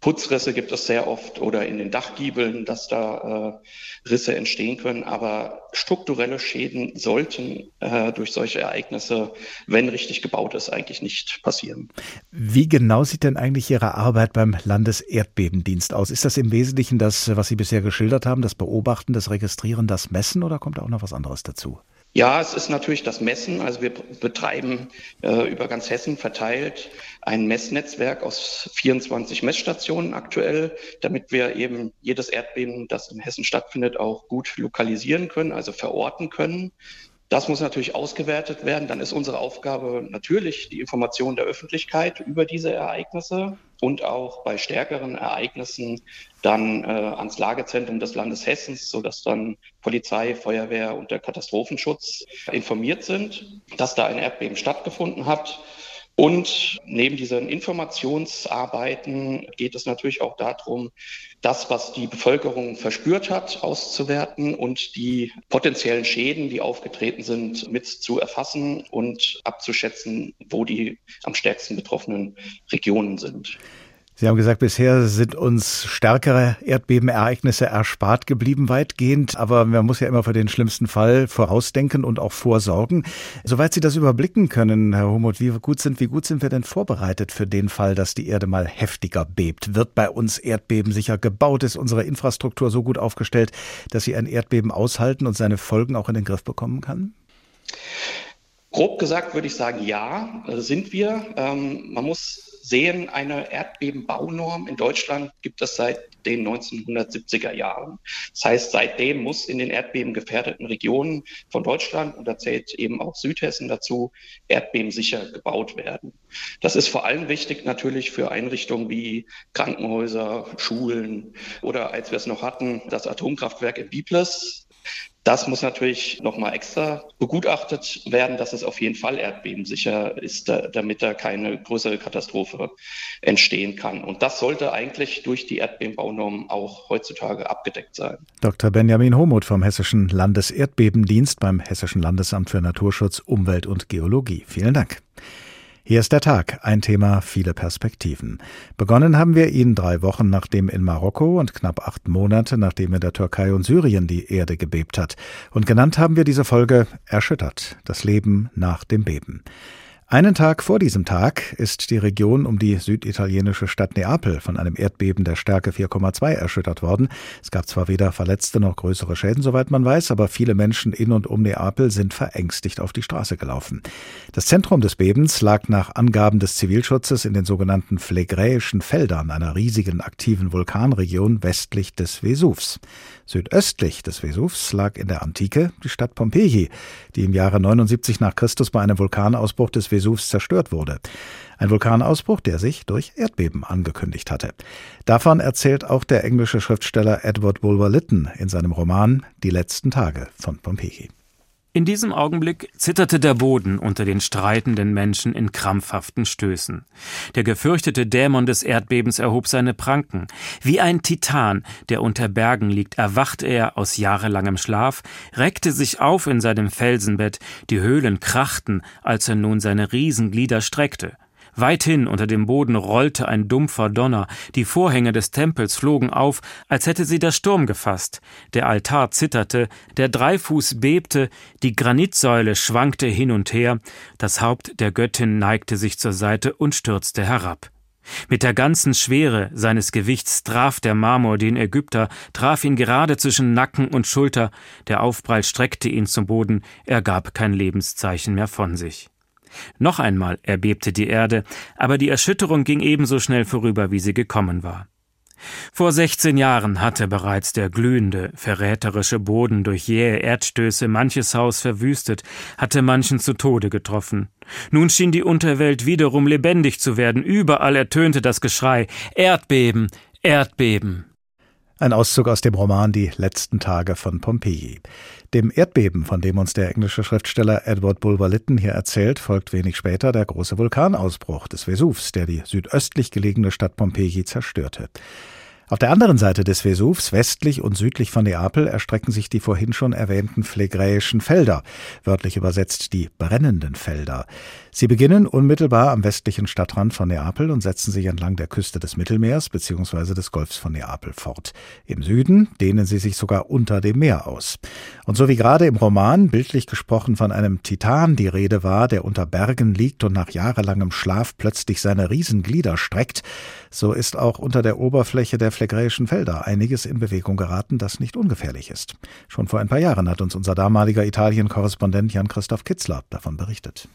Putzrisse gibt es sehr oft oder in den Dachgiebeln, dass da äh, Risse entstehen können. Aber strukturelle Schäden sollten äh, durch solche Ereignisse, wenn richtig gebaut ist, eigentlich nicht passieren. Wie genau sieht denn eigentlich Ihre Arbeit beim Landeserdbebendienst aus? Ist das im Wesentlichen das, was Sie bisher geschildert haben, das Beobachten, das Registrieren, das Messen oder kommt auch noch was anderes dazu? Ja, es ist natürlich das Messen. Also wir betreiben äh, über ganz Hessen verteilt ein Messnetzwerk aus 24 Messstationen aktuell, damit wir eben jedes Erdbeben, das in Hessen stattfindet, auch gut lokalisieren können, also verorten können. Das muss natürlich ausgewertet werden. Dann ist unsere Aufgabe natürlich die Information der Öffentlichkeit über diese Ereignisse und auch bei stärkeren Ereignissen dann äh, ans Lagezentrum des Landes Hessens, sodass dann Polizei, Feuerwehr und der Katastrophenschutz informiert sind, dass da ein Erdbeben stattgefunden hat. Und neben diesen Informationsarbeiten geht es natürlich auch darum, das, was die Bevölkerung verspürt hat, auszuwerten und die potenziellen Schäden, die aufgetreten sind, mit zu erfassen und abzuschätzen, wo die am stärksten betroffenen Regionen sind. Sie haben gesagt, bisher sind uns stärkere Erdbebenereignisse erspart geblieben weitgehend, aber man muss ja immer für den schlimmsten Fall vorausdenken und auch vorsorgen. Soweit Sie das überblicken können, Herr Humot, wie gut sind, wie gut sind wir denn vorbereitet für den Fall, dass die Erde mal heftiger bebt? Wird bei uns Erdbeben sicher gebaut? Ist unsere Infrastruktur so gut aufgestellt, dass sie ein Erdbeben aushalten und seine Folgen auch in den Griff bekommen kann? Grob gesagt würde ich sagen, ja, sind wir. Ähm, man muss sehen, eine Erdbebenbaunorm in Deutschland gibt es seit den 1970er Jahren. Das heißt, seitdem muss in den erdbebengefährdeten Regionen von Deutschland, und da zählt eben auch Südhessen dazu, erdbebensicher gebaut werden. Das ist vor allem wichtig natürlich für Einrichtungen wie Krankenhäuser, Schulen oder als wir es noch hatten, das Atomkraftwerk in Biblis. Das muss natürlich nochmal extra begutachtet werden, dass es auf jeden Fall erdbebensicher ist, damit da keine größere Katastrophe entstehen kann. Und das sollte eigentlich durch die Erdbebenbaunormen auch heutzutage abgedeckt sein. Dr. Benjamin Homuth vom Hessischen Landeserdbebendienst beim Hessischen Landesamt für Naturschutz, Umwelt und Geologie. Vielen Dank. Hier ist der Tag, ein Thema, viele Perspektiven. Begonnen haben wir ihn drei Wochen nachdem in Marokko und knapp acht Monate nachdem in der Türkei und Syrien die Erde gebebt hat. Und genannt haben wir diese Folge Erschüttert, das Leben nach dem Beben. Einen Tag vor diesem Tag ist die Region um die süditalienische Stadt Neapel von einem Erdbeben der Stärke 4,2 erschüttert worden. Es gab zwar weder Verletzte noch größere Schäden, soweit man weiß, aber viele Menschen in und um Neapel sind verängstigt auf die Straße gelaufen. Das Zentrum des Bebens lag nach Angaben des Zivilschutzes in den sogenannten Phlegräischen Feldern, einer riesigen aktiven Vulkanregion westlich des Vesuvs. Südöstlich des Vesuvs lag in der Antike die Stadt Pompeji, die im Jahre 79 nach Christus bei einem Vulkanausbruch des Vesuvs zerstört wurde. Ein Vulkanausbruch, der sich durch Erdbeben angekündigt hatte. Davon erzählt auch der englische Schriftsteller Edward Bulwer Lytton in seinem Roman Die letzten Tage von Pompeji. In diesem Augenblick zitterte der Boden unter den streitenden Menschen in krampfhaften Stößen. Der gefürchtete Dämon des Erdbebens erhob seine Pranken. Wie ein Titan, der unter Bergen liegt, erwachte er aus jahrelangem Schlaf, reckte sich auf in seinem Felsenbett, die Höhlen krachten, als er nun seine Riesenglieder streckte. Weithin unter dem Boden rollte ein dumpfer Donner, die Vorhänge des Tempels flogen auf, als hätte sie der Sturm gefasst, der Altar zitterte, der Dreifuß bebte, die Granitsäule schwankte hin und her, das Haupt der Göttin neigte sich zur Seite und stürzte herab. Mit der ganzen Schwere seines Gewichts traf der Marmor den Ägypter, traf ihn gerade zwischen Nacken und Schulter, der Aufprall streckte ihn zum Boden, er gab kein Lebenszeichen mehr von sich. Noch einmal erbebte die Erde, aber die Erschütterung ging ebenso schnell vorüber, wie sie gekommen war. Vor 16 Jahren hatte bereits der glühende, verräterische Boden durch jähe Erdstöße manches Haus verwüstet, hatte manchen zu Tode getroffen. Nun schien die Unterwelt wiederum lebendig zu werden, überall ertönte das Geschrei Erdbeben, Erdbeben. Ein Auszug aus dem Roman Die letzten Tage von Pompeji. Dem Erdbeben, von dem uns der englische Schriftsteller Edward Bulwer Lytton hier erzählt, folgt wenig später der große Vulkanausbruch des Vesuvs, der die südöstlich gelegene Stadt Pompeji zerstörte. Auf der anderen Seite des Vesuvs, westlich und südlich von Neapel, erstrecken sich die vorhin schon erwähnten phlegräischen Felder, wörtlich übersetzt die brennenden Felder. Sie beginnen unmittelbar am westlichen Stadtrand von Neapel und setzen sich entlang der Küste des Mittelmeers bzw. des Golfs von Neapel fort. Im Süden dehnen sie sich sogar unter dem Meer aus. Und so wie gerade im Roman bildlich gesprochen von einem Titan die Rede war, der unter Bergen liegt und nach jahrelangem Schlaf plötzlich seine Riesenglieder streckt, so ist auch unter der Oberfläche der phlegräischen Felder einiges in Bewegung geraten, das nicht ungefährlich ist. Schon vor ein paar Jahren hat uns unser damaliger Italien-Korrespondent Jan-Christoph Kitzler davon berichtet.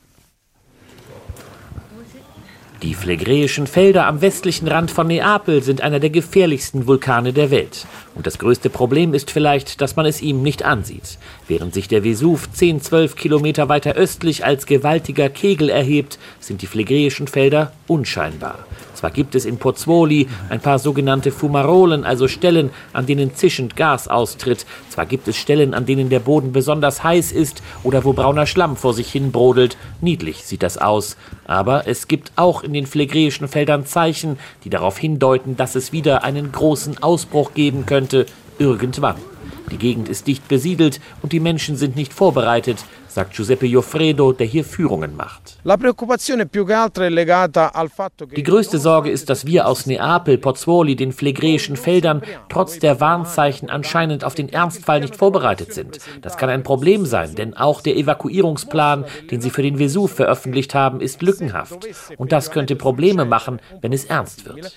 Die phlegräischen Felder am westlichen Rand von Neapel sind einer der gefährlichsten Vulkane der Welt. Und das größte Problem ist vielleicht, dass man es ihm nicht ansieht. Während sich der Vesuv 10, 12 Kilometer weiter östlich als gewaltiger Kegel erhebt, sind die phlegräischen Felder unscheinbar. Zwar gibt es in Pozzuoli ein paar sogenannte Fumarolen, also Stellen, an denen zischend Gas austritt. Zwar gibt es Stellen, an denen der Boden besonders heiß ist oder wo brauner Schlamm vor sich hin brodelt. Niedlich sieht das aus. Aber es gibt auch in den phlegräischen Feldern Zeichen, die darauf hindeuten, dass es wieder einen großen Ausbruch geben könnte, irgendwann. Die Gegend ist dicht besiedelt und die Menschen sind nicht vorbereitet, sagt Giuseppe Joffredo, der hier Führungen macht. Die größte Sorge ist, dass wir aus Neapel, Pozzuoli, den phlegräischen Feldern trotz der Warnzeichen anscheinend auf den Ernstfall nicht vorbereitet sind. Das kann ein Problem sein, denn auch der Evakuierungsplan, den sie für den Vesuv veröffentlicht haben, ist lückenhaft. Und das könnte Probleme machen, wenn es ernst wird.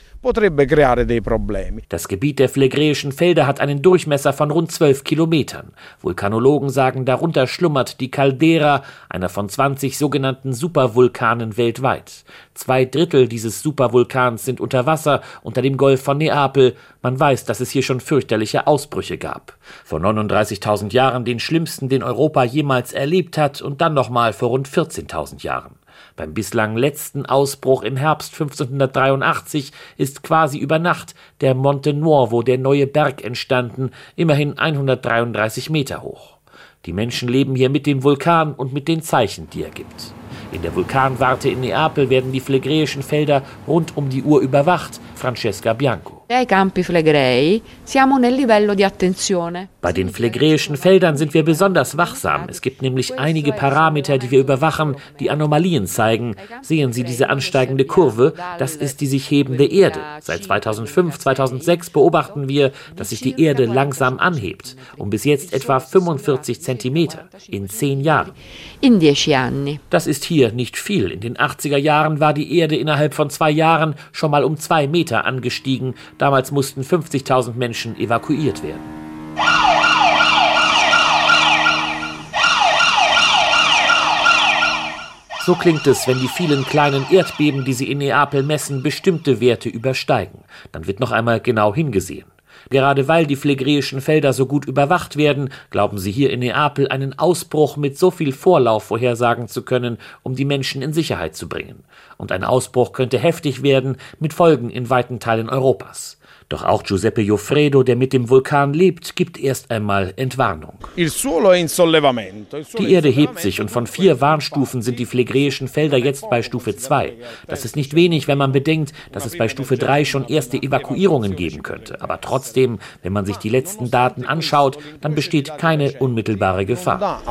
Das Gebiet der phlegräischen Felder hat einen Durchmesser von rund zwölf Kilometern. Vulkanologen sagen, darunter schlummert die Caldera, einer von 20 sogenannten Supervulkanen weltweit. Zwei Drittel dieses Supervulkans sind unter Wasser, unter dem Golf von Neapel. Man weiß, dass es hier schon fürchterliche Ausbrüche gab. Vor 39.000 Jahren den schlimmsten, den Europa jemals erlebt hat, und dann nochmal vor rund 14.000 Jahren. Beim bislang letzten Ausbruch im Herbst 1583 ist quasi über Nacht der Monte Nuovo, der neue Berg, entstanden, immerhin 133 Meter hoch. Die Menschen leben hier mit dem Vulkan und mit den Zeichen, die er gibt. In der Vulkanwarte in Neapel werden die phlegräischen Felder rund um die Uhr überwacht. Francesca Bianco. Bei den phlegräischen Feldern sind wir besonders wachsam. Es gibt nämlich einige Parameter, die wir überwachen, die Anomalien zeigen. Sehen Sie diese ansteigende Kurve? Das ist die sich hebende Erde. Seit 2005, 2006 beobachten wir, dass sich die Erde langsam anhebt. Um bis jetzt etwa 45 Zentimeter in zehn Jahren. Das ist hier nicht viel. In den 80er Jahren war die Erde innerhalb von zwei Jahren schon mal um zwei Meter angestiegen. Damals mussten 50.000 Menschen evakuiert werden. So klingt es, wenn die vielen kleinen Erdbeben, die sie in Neapel messen, bestimmte Werte übersteigen. Dann wird noch einmal genau hingesehen. Gerade weil die phlegräischen Felder so gut überwacht werden, glauben sie hier in Neapel einen Ausbruch mit so viel Vorlauf vorhersagen zu können, um die Menschen in Sicherheit zu bringen. Und ein Ausbruch könnte heftig werden, mit Folgen in weiten Teilen Europas. Doch auch Giuseppe Joffredo, der mit dem Vulkan lebt, gibt erst einmal Entwarnung. Die Erde hebt sich und von vier Warnstufen sind die phlegräischen Felder jetzt bei Stufe 2. Das ist nicht wenig, wenn man bedenkt, dass es bei Stufe 3 schon erste Evakuierungen geben könnte. Aber trotzdem, wenn man sich die letzten Daten anschaut, dann besteht keine unmittelbare Gefahr.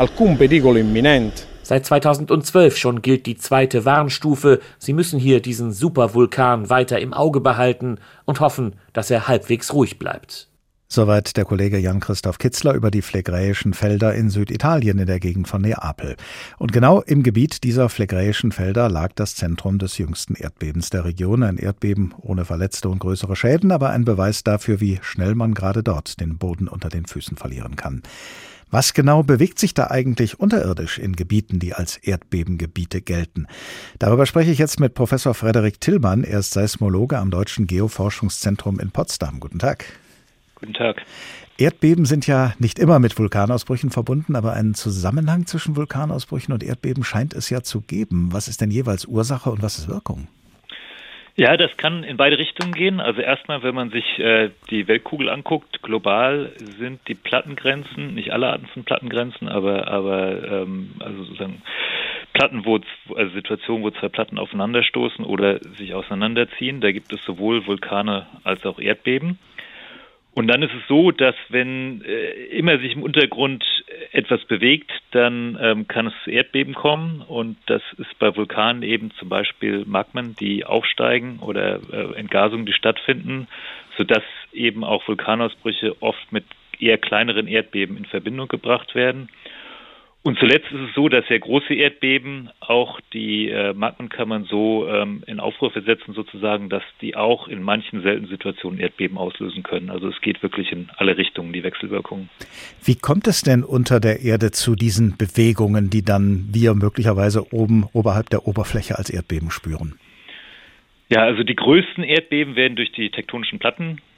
Seit 2012 schon gilt die zweite Warnstufe. Sie müssen hier diesen Supervulkan weiter im Auge behalten und hoffen, dass er halbwegs ruhig bleibt. Soweit der Kollege Jan-Christoph Kitzler über die phlegräischen Felder in Süditalien in der Gegend von Neapel. Und genau im Gebiet dieser phlegräischen Felder lag das Zentrum des jüngsten Erdbebens der Region. Ein Erdbeben ohne Verletzte und größere Schäden, aber ein Beweis dafür, wie schnell man gerade dort den Boden unter den Füßen verlieren kann. Was genau bewegt sich da eigentlich unterirdisch in Gebieten, die als Erdbebengebiete gelten? Darüber spreche ich jetzt mit Professor Frederik Tillmann. Er ist Seismologe am Deutschen Geoforschungszentrum in Potsdam. Guten Tag. Guten Tag. Erdbeben sind ja nicht immer mit Vulkanausbrüchen verbunden, aber einen Zusammenhang zwischen Vulkanausbrüchen und Erdbeben scheint es ja zu geben. Was ist denn jeweils Ursache und was ist Wirkung? Ja, das kann in beide Richtungen gehen. Also erstmal, wenn man sich äh, die Weltkugel anguckt, global sind die Plattengrenzen, nicht alle Arten von Plattengrenzen, aber aber ähm, also sozusagen Platten, wo also Situationen, wo zwei Platten aufeinanderstoßen oder sich auseinanderziehen, da gibt es sowohl Vulkane als auch Erdbeben. Und dann ist es so, dass wenn äh, immer sich im Untergrund etwas bewegt, dann ähm, kann es zu Erdbeben kommen. Und das ist bei Vulkanen eben zum Beispiel Magmen, die aufsteigen oder äh, Entgasungen, die stattfinden, sodass eben auch Vulkanausbrüche oft mit eher kleineren Erdbeben in Verbindung gebracht werden. Und zuletzt ist es so, dass sehr große Erdbeben auch die äh, Magmen kann man so ähm, in Aufruhr versetzen sozusagen, dass die auch in manchen seltenen Situationen Erdbeben auslösen können. Also es geht wirklich in alle Richtungen, die Wechselwirkungen. Wie kommt es denn unter der Erde zu diesen Bewegungen, die dann wir möglicherweise oben oberhalb der Oberfläche als Erdbeben spüren? Ja, also die größten Erdbeben werden durch die tektonischen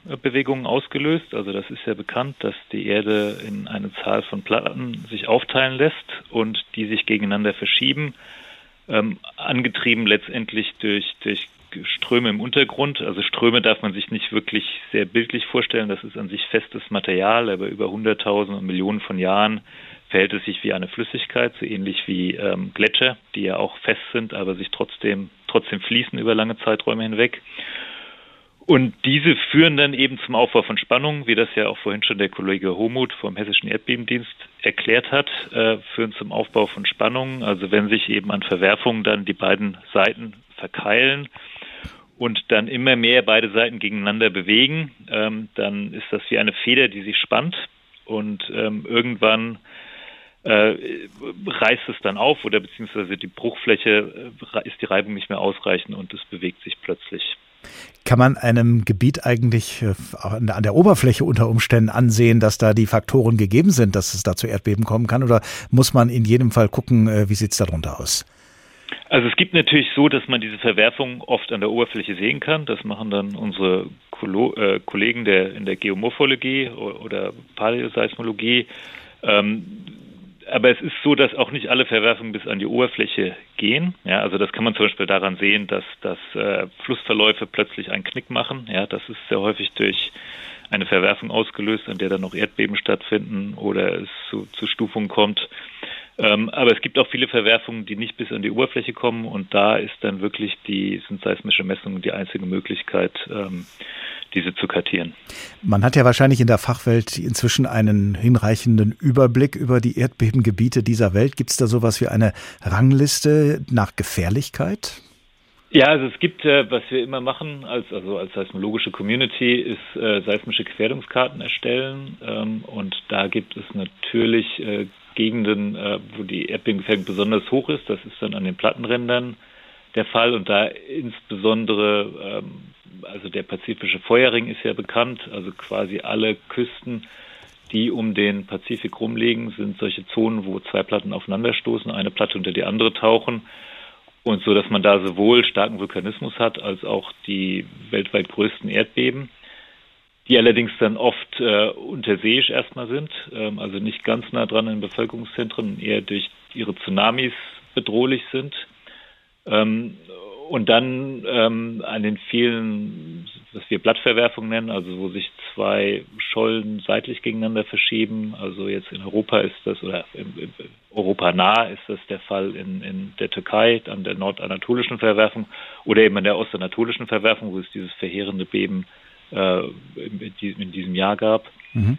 Plattenbewegungen ausgelöst. Also das ist ja bekannt, dass die Erde in eine Zahl von Platten sich aufteilen lässt und die sich gegeneinander verschieben, ähm, angetrieben letztendlich durch, durch Ströme im Untergrund. Also Ströme darf man sich nicht wirklich sehr bildlich vorstellen. Das ist an sich festes Material, aber über hunderttausend und Millionen von Jahren verhält es sich wie eine Flüssigkeit, so ähnlich wie ähm, Gletscher, die ja auch fest sind, aber sich trotzdem, trotzdem fließen über lange Zeiträume hinweg. Und diese führen dann eben zum Aufbau von Spannungen, wie das ja auch vorhin schon der Kollege Homuth vom Hessischen Erdbebendienst erklärt hat, äh, führen zum Aufbau von Spannungen. Also wenn sich eben an Verwerfungen dann die beiden Seiten verkeilen und dann immer mehr beide Seiten gegeneinander bewegen, ähm, dann ist das wie eine Feder, die sich spannt und ähm, irgendwann äh, reißt es dann auf oder beziehungsweise die Bruchfläche äh, ist die Reibung nicht mehr ausreichend und es bewegt sich plötzlich. Kann man einem Gebiet eigentlich äh, an der Oberfläche unter Umständen ansehen, dass da die Faktoren gegeben sind, dass es da zu Erdbeben kommen kann? Oder muss man in jedem Fall gucken, äh, wie sieht es darunter aus? Also es gibt natürlich so, dass man diese Verwerfung oft an der Oberfläche sehen kann. Das machen dann unsere äh, Kollegen der, in der Geomorphologie oder Paläoseismologie. Ähm, aber es ist so, dass auch nicht alle Verwerfungen bis an die Oberfläche gehen. Ja, also das kann man zum Beispiel daran sehen, dass, dass äh, Flussverläufe plötzlich einen Knick machen. Ja, das ist sehr häufig durch eine Verwerfung ausgelöst, an der dann noch Erdbeben stattfinden oder es zu, zu Stufungen kommt. Ähm, aber es gibt auch viele Verwerfungen, die nicht bis an die Oberfläche kommen und da ist dann wirklich die, sind seismische Messungen die einzige Möglichkeit, ähm, diese zu kartieren. Man hat ja wahrscheinlich in der Fachwelt inzwischen einen hinreichenden Überblick über die Erdbebengebiete dieser Welt. Gibt es da sowas wie eine Rangliste nach Gefährlichkeit? Ja, also es gibt, äh, was wir immer machen als also als seismologische Community, ist äh, seismische Gefährdungskarten erstellen ähm, und da gibt es natürlich äh, Gegenden, äh, wo die Erdbebengefährdung besonders hoch ist. Das ist dann an den Plattenrändern der Fall und da insbesondere ähm, also der pazifische Feuerring ist ja bekannt, also quasi alle Küsten, die um den Pazifik rumliegen, sind solche Zonen, wo zwei Platten aufeinanderstoßen, eine Platte unter die andere tauchen. Und so, dass man da sowohl starken Vulkanismus hat, als auch die weltweit größten Erdbeben, die allerdings dann oft äh, unterseeisch erstmal sind, ähm, also nicht ganz nah dran in Bevölkerungszentren, eher durch ihre Tsunamis bedrohlich sind. Ähm, und dann ähm, an den vielen, was wir Blattverwerfungen nennen, also wo sich zwei Schollen seitlich gegeneinander verschieben. Also jetzt in Europa ist das, oder in, in Europa nah ist das der Fall in, in der Türkei, an der nordanatolischen Verwerfung oder eben an der ostanatolischen Verwerfung, wo es dieses verheerende Beben äh, in, diesem Jahr gab. Mhm.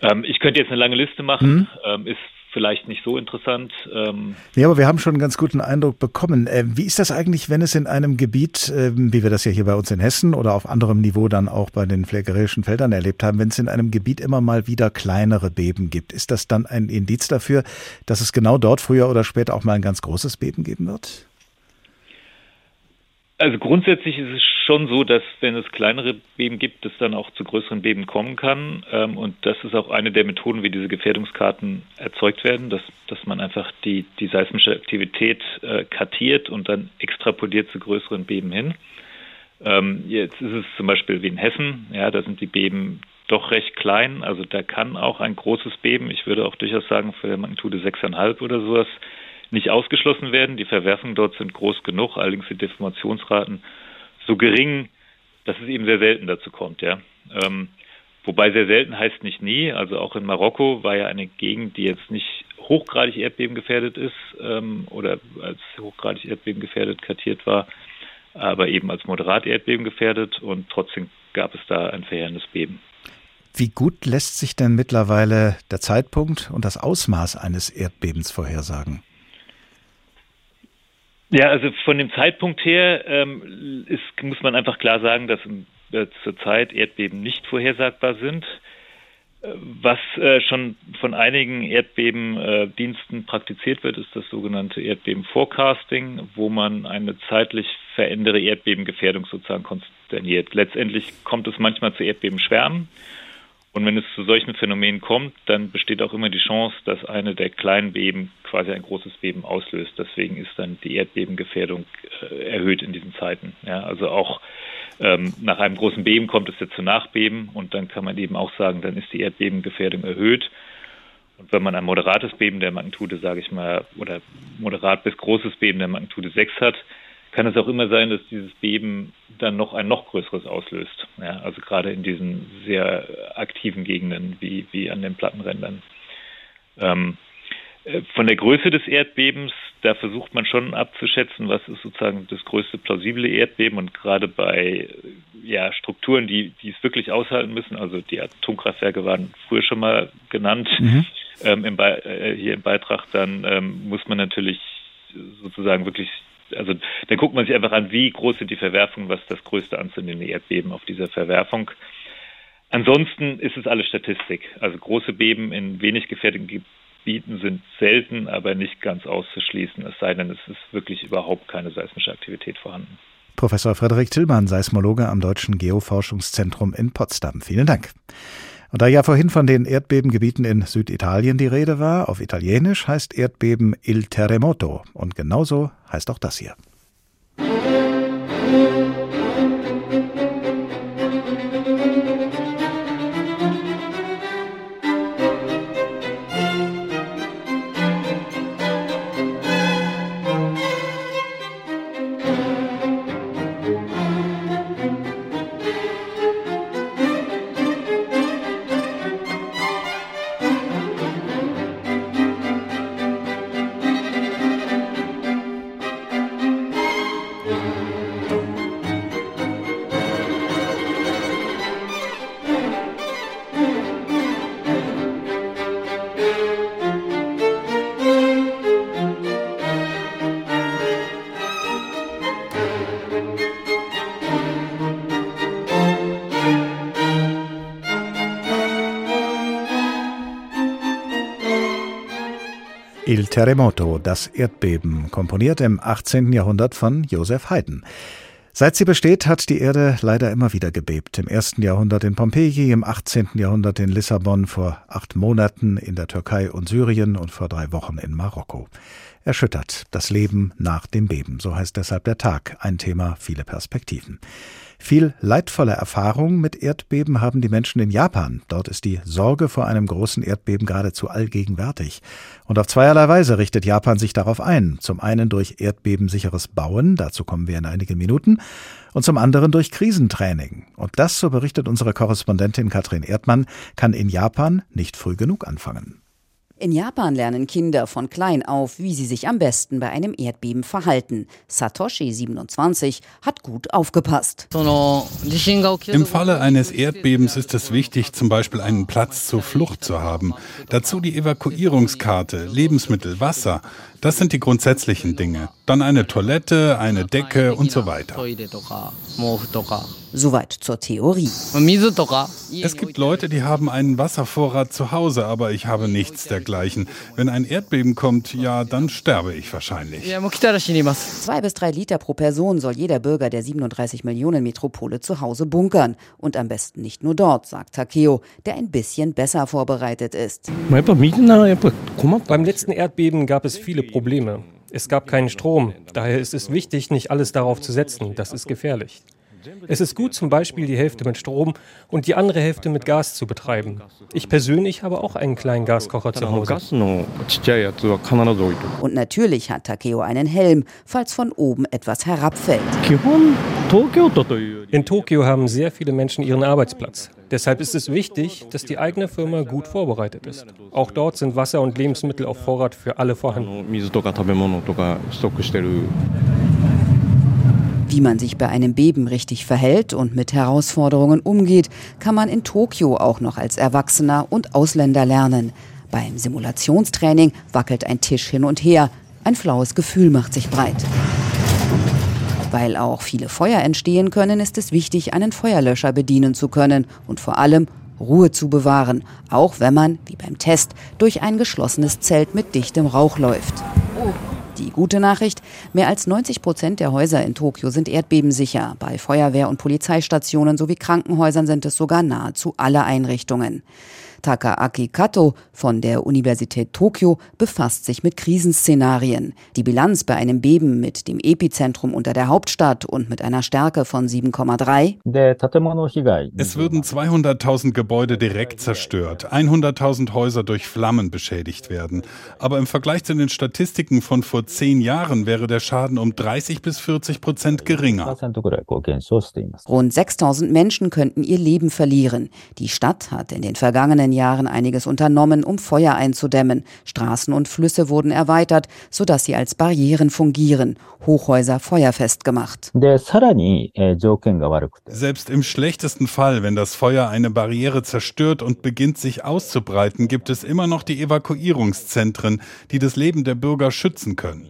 Ähm, ich könnte jetzt eine lange Liste machen, mhm. ähm, ist vielleicht nicht so interessant. Ähm ja, aber wir haben schon einen ganz guten Eindruck bekommen. Äh, wie ist das eigentlich, wenn es in einem Gebiet, äh, wie wir das ja hier bei uns in Hessen oder auf anderem Niveau dann auch bei den phlegerischen Feldern erlebt haben, wenn es in einem Gebiet immer mal wieder kleinere Beben gibt, ist das dann ein Indiz dafür, dass es genau dort früher oder später auch mal ein ganz großes Beben geben wird? Also grundsätzlich ist es schon so, dass wenn es kleinere Beben gibt, es dann auch zu größeren Beben kommen kann. Ähm, und das ist auch eine der Methoden, wie diese Gefährdungskarten erzeugt werden, dass, dass man einfach die, die seismische Aktivität äh, kartiert und dann extrapoliert zu größeren Beben hin. Ähm, jetzt ist es zum Beispiel wie in Hessen, ja, da sind die Beben doch recht klein. Also da kann auch ein großes Beben, ich würde auch durchaus sagen, für der Magnitude 6,5 oder sowas, nicht ausgeschlossen werden. Die Verwerfungen dort sind groß genug, allerdings sind Deformationsraten so gering, dass es eben sehr selten dazu kommt, ja. Ähm, wobei sehr selten heißt nicht nie. Also auch in Marokko war ja eine Gegend, die jetzt nicht hochgradig erdbebengefährdet ist ähm, oder als hochgradig erdbebengefährdet kartiert war, aber eben als moderat erdbebengefährdet und trotzdem gab es da ein verheerendes Beben. Wie gut lässt sich denn mittlerweile der Zeitpunkt und das Ausmaß eines Erdbebens vorhersagen? Ja, also von dem Zeitpunkt her ähm, ist, muss man einfach klar sagen, dass äh, zurzeit Erdbeben nicht vorhersagbar sind. Was äh, schon von einigen Erdbebendiensten äh, praktiziert wird, ist das sogenannte Erdbeben-Forecasting, wo man eine zeitlich verändere Erdbebengefährdung sozusagen konsterniert. Letztendlich kommt es manchmal zu Erdbebenschwärmen und wenn es zu solchen Phänomenen kommt, dann besteht auch immer die Chance, dass eine der kleinen Beben quasi ein großes Beben auslöst. Deswegen ist dann die Erdbebengefährdung äh, erhöht in diesen Zeiten. Ja, also auch ähm, nach einem großen Beben kommt es ja zu Nachbeben und dann kann man eben auch sagen, dann ist die Erdbebengefährdung erhöht. Und wenn man ein moderates Beben der Magnitude, sage ich mal, oder moderat bis großes Beben der Magnitude 6 hat, kann es auch immer sein, dass dieses Beben dann noch ein noch größeres auslöst. Ja, also gerade in diesen sehr aktiven Gegenden wie, wie an den Plattenrändern. Ähm, äh, von der Größe des Erdbebens, da versucht man schon abzuschätzen, was ist sozusagen das größte plausible Erdbeben und gerade bei ja, Strukturen, die, die es wirklich aushalten müssen. Also die Atomkraftwerke waren früher schon mal genannt mhm. ähm, im äh, hier im Beitrag. Dann ähm, muss man natürlich sozusagen wirklich, also da guckt man sich einfach an, wie groß sind die Verwerfungen, was ist das größte anzunehmende Erdbeben auf dieser Verwerfung. Ansonsten ist es alles Statistik. Also große Beben in wenig gefährdeten Gebieten sind selten, aber nicht ganz auszuschließen, es sei denn, es ist wirklich überhaupt keine seismische Aktivität vorhanden. Professor Frederik Tillmann, Seismologe am Deutschen Geoforschungszentrum in Potsdam. Vielen Dank. Und da ja vorhin von den Erdbebengebieten in Süditalien die Rede war, auf Italienisch heißt Erdbeben Il Terremoto. Und genauso heißt auch das hier. Il Terremoto, das Erdbeben, komponiert im 18. Jahrhundert von Joseph Haydn. Seit sie besteht, hat die Erde leider immer wieder gebebt. Im ersten Jahrhundert in Pompeji, im 18. Jahrhundert in Lissabon, vor acht Monaten in der Türkei und Syrien und vor drei Wochen in Marokko. Erschüttert das Leben nach dem Beben, so heißt deshalb der Tag, ein Thema, viele Perspektiven. Viel leidvolle Erfahrung mit Erdbeben haben die Menschen in Japan. Dort ist die Sorge vor einem großen Erdbeben geradezu allgegenwärtig. Und auf zweierlei Weise richtet Japan sich darauf ein. Zum einen durch erdbebensicheres Bauen, dazu kommen wir in einigen Minuten, und zum anderen durch Krisentraining. Und das, so berichtet unsere Korrespondentin Katrin Erdmann, kann in Japan nicht früh genug anfangen. In Japan lernen Kinder von klein auf, wie sie sich am besten bei einem Erdbeben verhalten. Satoshi, 27, hat gut aufgepasst. Im Falle eines Erdbebens ist es wichtig, zum Beispiel einen Platz zur Flucht zu haben. Dazu die Evakuierungskarte, Lebensmittel, Wasser. Das sind die grundsätzlichen Dinge. Dann eine Toilette, eine Decke und so weiter. Soweit zur Theorie. Es gibt Leute, die haben einen Wasservorrat zu Hause, aber ich habe nichts dergleichen. Wenn ein Erdbeben kommt, ja, dann sterbe ich wahrscheinlich. Zwei bis drei Liter pro Person soll jeder Bürger der 37 Millionen Metropole zu Hause bunkern. Und am besten nicht nur dort, sagt Takeo, der ein bisschen besser vorbereitet ist. Beim letzten Erdbeben gab es viele Probleme. Es gab keinen Strom. Daher ist es wichtig, nicht alles darauf zu setzen. Das ist gefährlich. Es ist gut, zum Beispiel die Hälfte mit Strom und die andere Hälfte mit Gas zu betreiben. Ich persönlich habe auch einen kleinen Gaskocher zu Hause. Und natürlich hat Takeo einen Helm, falls von oben etwas herabfällt. In Tokio haben sehr viele Menschen ihren Arbeitsplatz. Deshalb ist es wichtig, dass die eigene Firma gut vorbereitet ist. Auch dort sind Wasser und Lebensmittel auf Vorrat für alle vorhanden. Wie man sich bei einem Beben richtig verhält und mit Herausforderungen umgeht, kann man in Tokio auch noch als Erwachsener und Ausländer lernen. Beim Simulationstraining wackelt ein Tisch hin und her. Ein flaues Gefühl macht sich breit. Weil auch viele Feuer entstehen können, ist es wichtig, einen Feuerlöscher bedienen zu können und vor allem Ruhe zu bewahren, auch wenn man, wie beim Test, durch ein geschlossenes Zelt mit dichtem Rauch läuft. Die gute Nachricht, mehr als 90 Prozent der Häuser in Tokio sind erdbebensicher. Bei Feuerwehr- und Polizeistationen sowie Krankenhäusern sind es sogar nahezu alle Einrichtungen. Takaaki Kato von der Universität Tokio befasst sich mit Krisenszenarien. Die Bilanz bei einem Beben mit dem Epizentrum unter der Hauptstadt und mit einer Stärke von 7,3. Es würden 200.000 Gebäude direkt zerstört, 100.000 Häuser durch Flammen beschädigt werden. Aber im Vergleich zu den Statistiken von vor zehn Jahren wäre der Schaden um 30 bis 40 Prozent geringer. Rund 6.000 Menschen könnten ihr Leben verlieren. Die Stadt hat in den vergangenen Jahren einiges unternommen, um Feuer einzudämmen. Straßen und Flüsse wurden erweitert, sodass sie als Barrieren fungieren. Hochhäuser feuerfest gemacht. Selbst im schlechtesten Fall, wenn das Feuer eine Barriere zerstört und beginnt sich auszubreiten, gibt es immer noch die Evakuierungszentren, die das Leben der Bürger schützen können.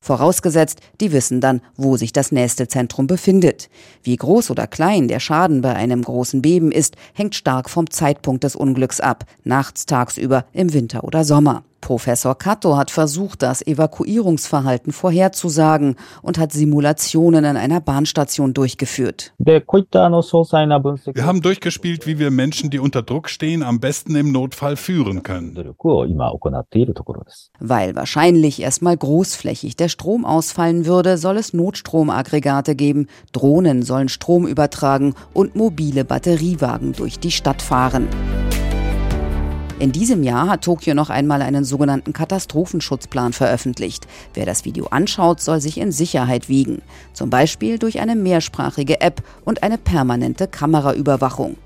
Vorausgesetzt, die wissen dann, wo sich das nächste Zentrum befindet. Wie groß oder klein der Schaden bei einem großen Beben ist, hängt stark vom Zeitpunkt des Unglücks ab, nachts, tagsüber, im Winter oder Sommer. Professor Kato hat versucht, das Evakuierungsverhalten vorherzusagen und hat Simulationen in einer Bahnstation durchgeführt. Wir haben durchgespielt, wie wir Menschen, die unter Druck stehen, am besten im Notfall führen können. Weil wahrscheinlich erstmal großflächig der Strom ausfallen würde, soll es Notstromaggregate geben, Drohnen sollen Strom übertragen und mobile Batteriewagen durch die Stadt fahren. In diesem Jahr hat Tokio noch einmal einen sogenannten Katastrophenschutzplan veröffentlicht. Wer das Video anschaut, soll sich in Sicherheit wiegen. Zum Beispiel durch eine mehrsprachige App und eine permanente Kameraüberwachung.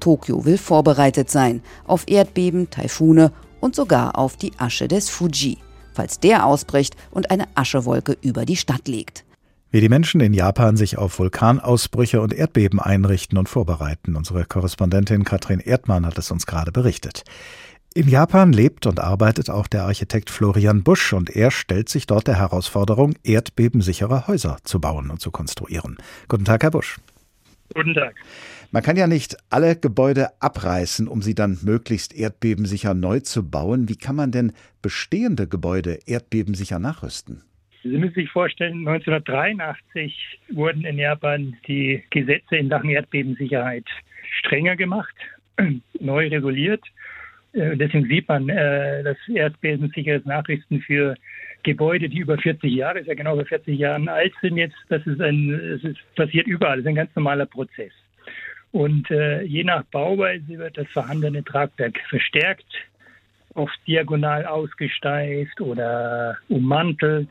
Tokio will vorbereitet sein auf Erdbeben, Taifune und sogar auf die Asche des Fuji, falls der ausbricht und eine Aschewolke über die Stadt legt. Wie die Menschen in Japan sich auf Vulkanausbrüche und Erdbeben einrichten und vorbereiten. Unsere Korrespondentin Katrin Erdmann hat es uns gerade berichtet. In Japan lebt und arbeitet auch der Architekt Florian Busch und er stellt sich dort der Herausforderung, erdbebensichere Häuser zu bauen und zu konstruieren. Guten Tag, Herr Busch. Guten Tag. Man kann ja nicht alle Gebäude abreißen, um sie dann möglichst erdbebensicher neu zu bauen. Wie kann man denn bestehende Gebäude erdbebensicher nachrüsten? Sie müssen sich vorstellen, 1983 wurden in Japan die Gesetze in Sachen Erdbebensicherheit strenger gemacht, (clears throat) neu reguliert. Äh, deswegen sieht man äh, das erdbebensicheres Nachrichten für Gebäude, die über 40 Jahre, ist ja genau über 40 Jahren alt sind jetzt. Das ist ein, es passiert überall. Das ist ein ganz normaler Prozess. Und äh, je nach Bauweise wird das vorhandene Tragwerk verstärkt, oft diagonal ausgesteift oder ummantelt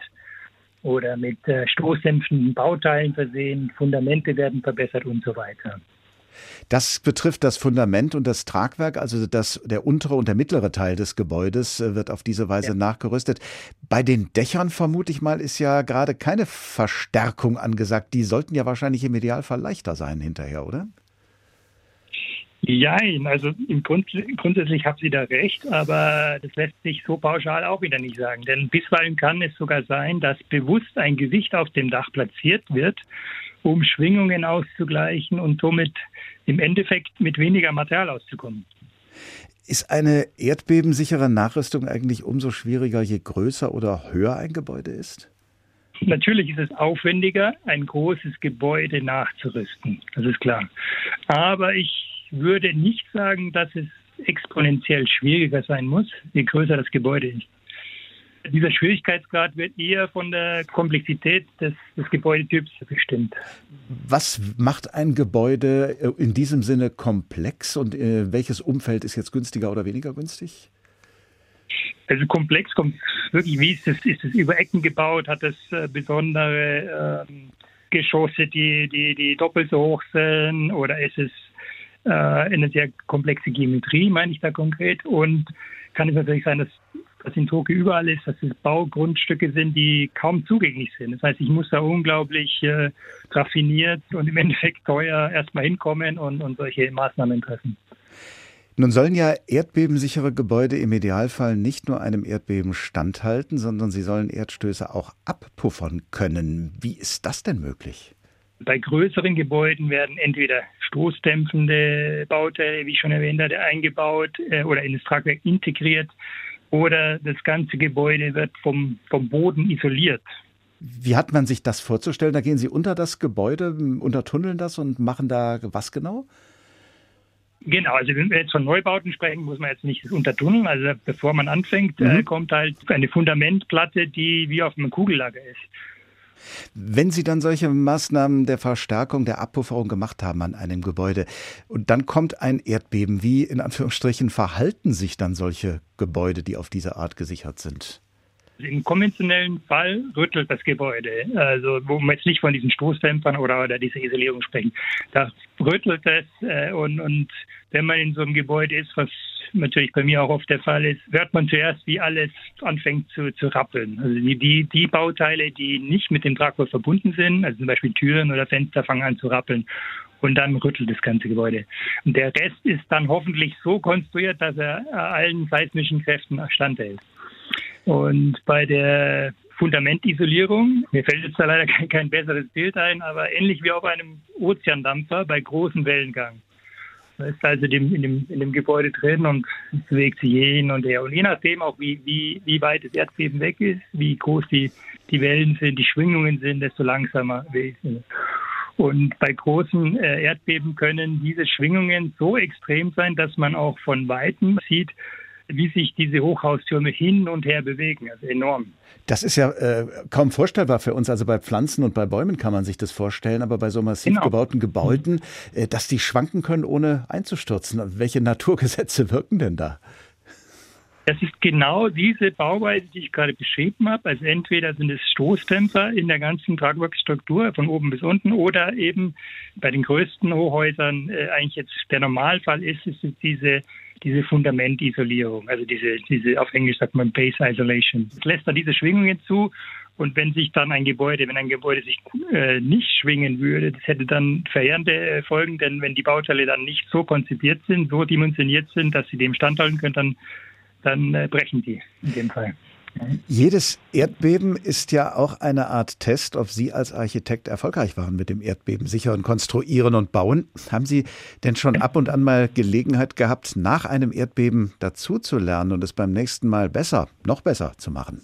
oder mit äh, stoßdämpfenden Bauteilen versehen. Fundamente werden verbessert und so weiter. Das betrifft das Fundament und das Tragwerk, also das, der untere und der mittlere Teil des Gebäudes äh, wird auf diese Weise ja. nachgerüstet. Bei den Dächern vermute ich mal, ist ja gerade keine Verstärkung angesagt. Die sollten ja wahrscheinlich im Idealfall leichter sein hinterher, oder? Nein, also im Grund, grundsätzlich haben Sie da recht, aber das lässt sich so pauschal auch wieder nicht sagen. Denn bisweilen kann es sogar sein, dass bewusst ein Gewicht auf dem Dach platziert wird, um Schwingungen auszugleichen und somit im Endeffekt mit weniger Material auszukommen. Ist eine erdbebensichere Nachrüstung eigentlich umso schwieriger, je größer oder höher ein Gebäude ist? Natürlich ist es aufwendiger, ein großes Gebäude nachzurüsten. Das ist klar. Aber ich würde nicht sagen, dass es exponentiell schwieriger sein muss, je größer das Gebäude ist. Dieser Schwierigkeitsgrad wird eher von der Komplexität des, des Gebäudetyps bestimmt. Was macht ein Gebäude äh, in diesem Sinne komplex und äh, welches Umfeld ist jetzt günstiger oder weniger günstig? Also komplex kommt wirklich, wie ist es, ist es über Ecken gebaut, hat es äh, besondere ähm, Geschosse, die, die, die doppelt so hoch sind oder ist es äh, eine sehr komplexe Geometrie, meine ich da konkret. Und kann es natürlich sein, dass was in Tokio überall ist, dass es Baugrundstücke sind, die kaum zugänglich sind. Das heißt, ich muss da unglaublich äh, raffiniert und im Endeffekt teuer erstmal hinkommen und, und solche Maßnahmen treffen. Nun sollen ja erdbebensichere Gebäude im Idealfall nicht nur einem Erdbeben standhalten, sondern sie sollen Erdstöße auch abpuffern können. Wie ist das denn möglich? Bei größeren Gebäuden werden entweder stoßdämpfende Bauteile, wie ich schon erwähnt hatte, eingebaut äh, oder in das Tragwerk integriert oder das ganze Gebäude wird vom, vom Boden isoliert. Wie hat man sich das vorzustellen? Da gehen Sie unter das Gebäude, untertunneln das und machen da was genau? Genau, also wenn wir jetzt von Neubauten sprechen, muss man jetzt nicht untertunneln. Also bevor man anfängt, äh, mhm. äh, kommt halt eine Fundamentplatte, die wie auf einem Kugellager ist. Wenn Sie dann solche Maßnahmen der Verstärkung, der Abpufferung gemacht haben an einem Gebäude und dann kommt ein Erdbeben, wie in Anführungsstrichen verhalten sich dann solche Gebäude, die auf diese Art gesichert sind? Im konventionellen Fall rüttelt das Gebäude, also wo wir jetzt nicht von diesen Stoßdämpfern oder, oder dieser Isolierung sprechen. Da rüttelt es äh, und, und wenn man in so einem Gebäude ist, was natürlich bei mir auch oft der Fall ist, hört man zuerst, wie alles anfängt zu, zu rappeln. Also die, die, Bauteile, die nicht mit dem Tragwurf verbunden sind, also zum Beispiel Türen oder Fenster, fangen an zu rappeln und dann rüttelt das ganze Gebäude. Und der Rest ist dann hoffentlich so konstruiert, dass er allen seismischen Kräften standhält. Und bei der Fundamentisolierung, mir fällt jetzt da leider kein, kein besseres Bild ein, aber ähnlich wie auf einem Ozeandampfer bei großem Wellengang. Da ist also in dem, in dem Gebäude drin und es bewegt sich hin und her. Und je nachdem auch, wie, wie, wie weit das Erdbeben weg ist, wie groß die, die Wellen sind, die Schwingungen sind, desto langsamer es. Und bei großen äh, Erdbeben können diese Schwingungen so extrem sein, dass man auch von Weitem sieht, wie sich diese Hochhaustürme hin und her bewegen. Also enorm. Das ist ja äh, kaum vorstellbar für uns. Also bei Pflanzen und bei Bäumen kann man sich das vorstellen, aber bei so massiv genau. gebauten Gebäuden, äh, dass die schwanken können, ohne einzustürzen. Welche Naturgesetze wirken denn da? Das ist genau diese Bauweise, die ich gerade beschrieben habe. Also entweder sind es Stoßdämpfer in der ganzen Tragwerksstruktur von oben bis unten oder eben bei den größten Hochhäusern äh, eigentlich jetzt der Normalfall ist, ist es diese diese Fundamentisolierung, also diese, diese auf Englisch sagt man Base Isolation. Es lässt dann diese Schwingungen zu und wenn sich dann ein Gebäude, wenn ein Gebäude sich äh, nicht schwingen würde, das hätte dann verheerende äh, Folgen, denn wenn die Bauteile dann nicht so konzipiert sind, so dimensioniert sind, dass sie dem standhalten können, dann dann äh, brechen die in dem Fall. Jedes Erdbeben ist ja auch eine Art Test, ob Sie als Architekt erfolgreich waren mit dem Erdbeben sichern, konstruieren und bauen. Haben Sie denn schon ab und an mal Gelegenheit gehabt, nach einem Erdbeben dazu zu lernen und es beim nächsten Mal besser, noch besser zu machen?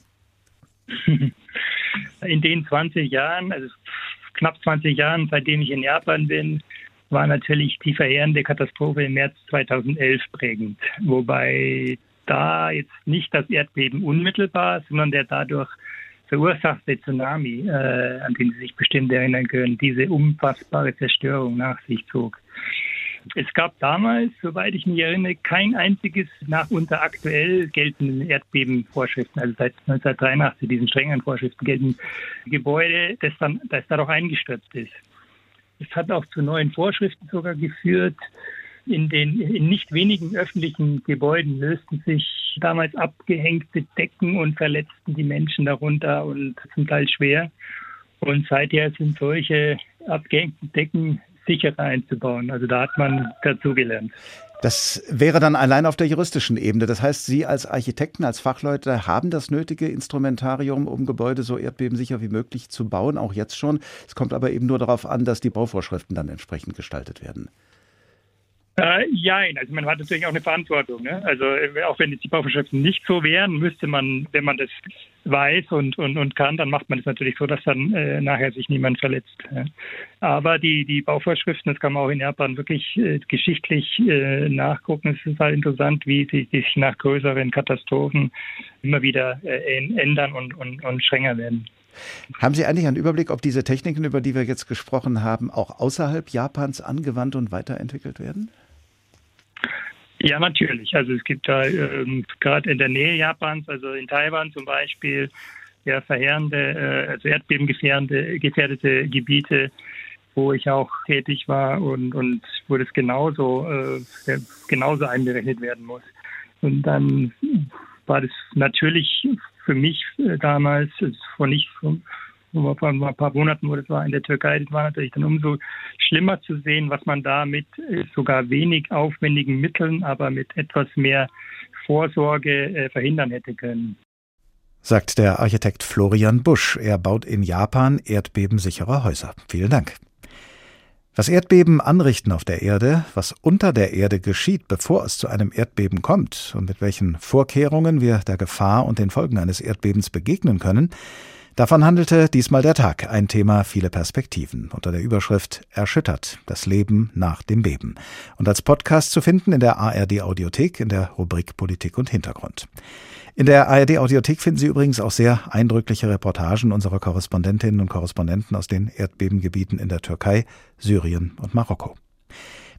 In den 20 Jahren, also knapp 20 Jahren, seitdem ich in Japan bin, war natürlich die verheerende Katastrophe im März 2011 prägend, wobei da jetzt nicht das Erdbeben unmittelbar, sondern der dadurch verursachte Tsunami, äh, an den Sie sich bestimmt erinnern können, diese unfassbare Zerstörung nach sich zog. Es gab damals, soweit ich mich erinnere, kein einziges nach unter aktuell geltenden Erdbebenvorschriften, also seit 1983 diesen strengen Vorschriften geltenden Gebäude, das dann, das darauf eingestürzt ist. Es hat auch zu neuen Vorschriften sogar geführt, in den in nicht wenigen öffentlichen Gebäuden lösten sich damals abgehängte Decken und verletzten die Menschen darunter und zum Teil schwer. Und seither sind solche abgehängten Decken sicherer einzubauen. Also da hat man dazugelernt. Das wäre dann allein auf der juristischen Ebene. Das heißt, Sie als Architekten, als Fachleute haben das nötige Instrumentarium, um Gebäude so erdbebensicher wie möglich zu bauen, auch jetzt schon. Es kommt aber eben nur darauf an, dass die Bauvorschriften dann entsprechend gestaltet werden. Äh, ja, also man hat natürlich auch eine Verantwortung. Ne? Also äh, auch wenn die Bauvorschriften nicht so wären, müsste man, wenn man das weiß und, und, und kann, dann macht man es natürlich so, dass dann äh, nachher sich niemand verletzt. Ja? Aber die, die Bauvorschriften, das kann man auch in Japan wirklich äh, geschichtlich äh, nachgucken. Es ist halt interessant, wie sie sich nach größeren Katastrophen immer wieder äh, ändern und, und, und strenger werden. Haben Sie eigentlich einen Überblick, ob diese Techniken, über die wir jetzt gesprochen haben, auch außerhalb Japans angewandt und weiterentwickelt werden? Ja, natürlich. Also es gibt da ähm, gerade in der Nähe Japans, also in Taiwan zum Beispiel, ja verheerende, äh, also erdbebengefährdete gefährdete Gebiete, wo ich auch tätig war und, und wo das genauso, äh, genauso einberechnet werden muss. Und dann war das natürlich für mich äh, damals, vor nicht vor ein paar Monaten, wo das war in der Türkei, das war natürlich dann umso schlimmer zu sehen, was man da mit äh, sogar wenig aufwendigen Mitteln, aber mit etwas mehr Vorsorge äh, verhindern hätte können. Sagt der Architekt Florian Busch. Er baut in Japan erdbebensichere Häuser. Vielen Dank. Was Erdbeben anrichten auf der Erde, was unter der Erde geschieht, bevor es zu einem Erdbeben kommt und mit welchen Vorkehrungen wir der Gefahr und den Folgen eines Erdbebens begegnen können, davon handelte diesmal der Tag, ein Thema viele Perspektiven, unter der Überschrift Erschüttert, das Leben nach dem Beben und als Podcast zu finden in der ARD Audiothek in der Rubrik Politik und Hintergrund. In der ARD Audiothek finden Sie übrigens auch sehr eindrückliche Reportagen unserer Korrespondentinnen und Korrespondenten aus den Erdbebengebieten in der Türkei, Syrien und Marokko.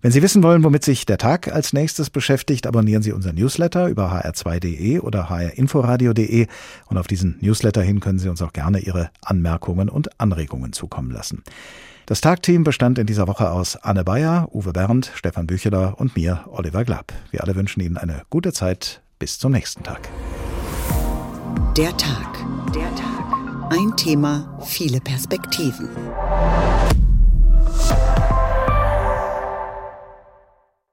Wenn Sie wissen wollen, womit sich der Tag als nächstes beschäftigt, abonnieren Sie unseren Newsletter über hr2.de oder hrinforadio.de und auf diesen Newsletter hin können Sie uns auch gerne Ihre Anmerkungen und Anregungen zukommen lassen. Das Tagteam bestand in dieser Woche aus Anne Bayer, Uwe Bernd, Stefan Bücheler und mir, Oliver Glapp. Wir alle wünschen Ihnen eine gute Zeit. Bis zum nächsten Tag. Der Tag. Der Tag. Ein Thema, viele Perspektiven.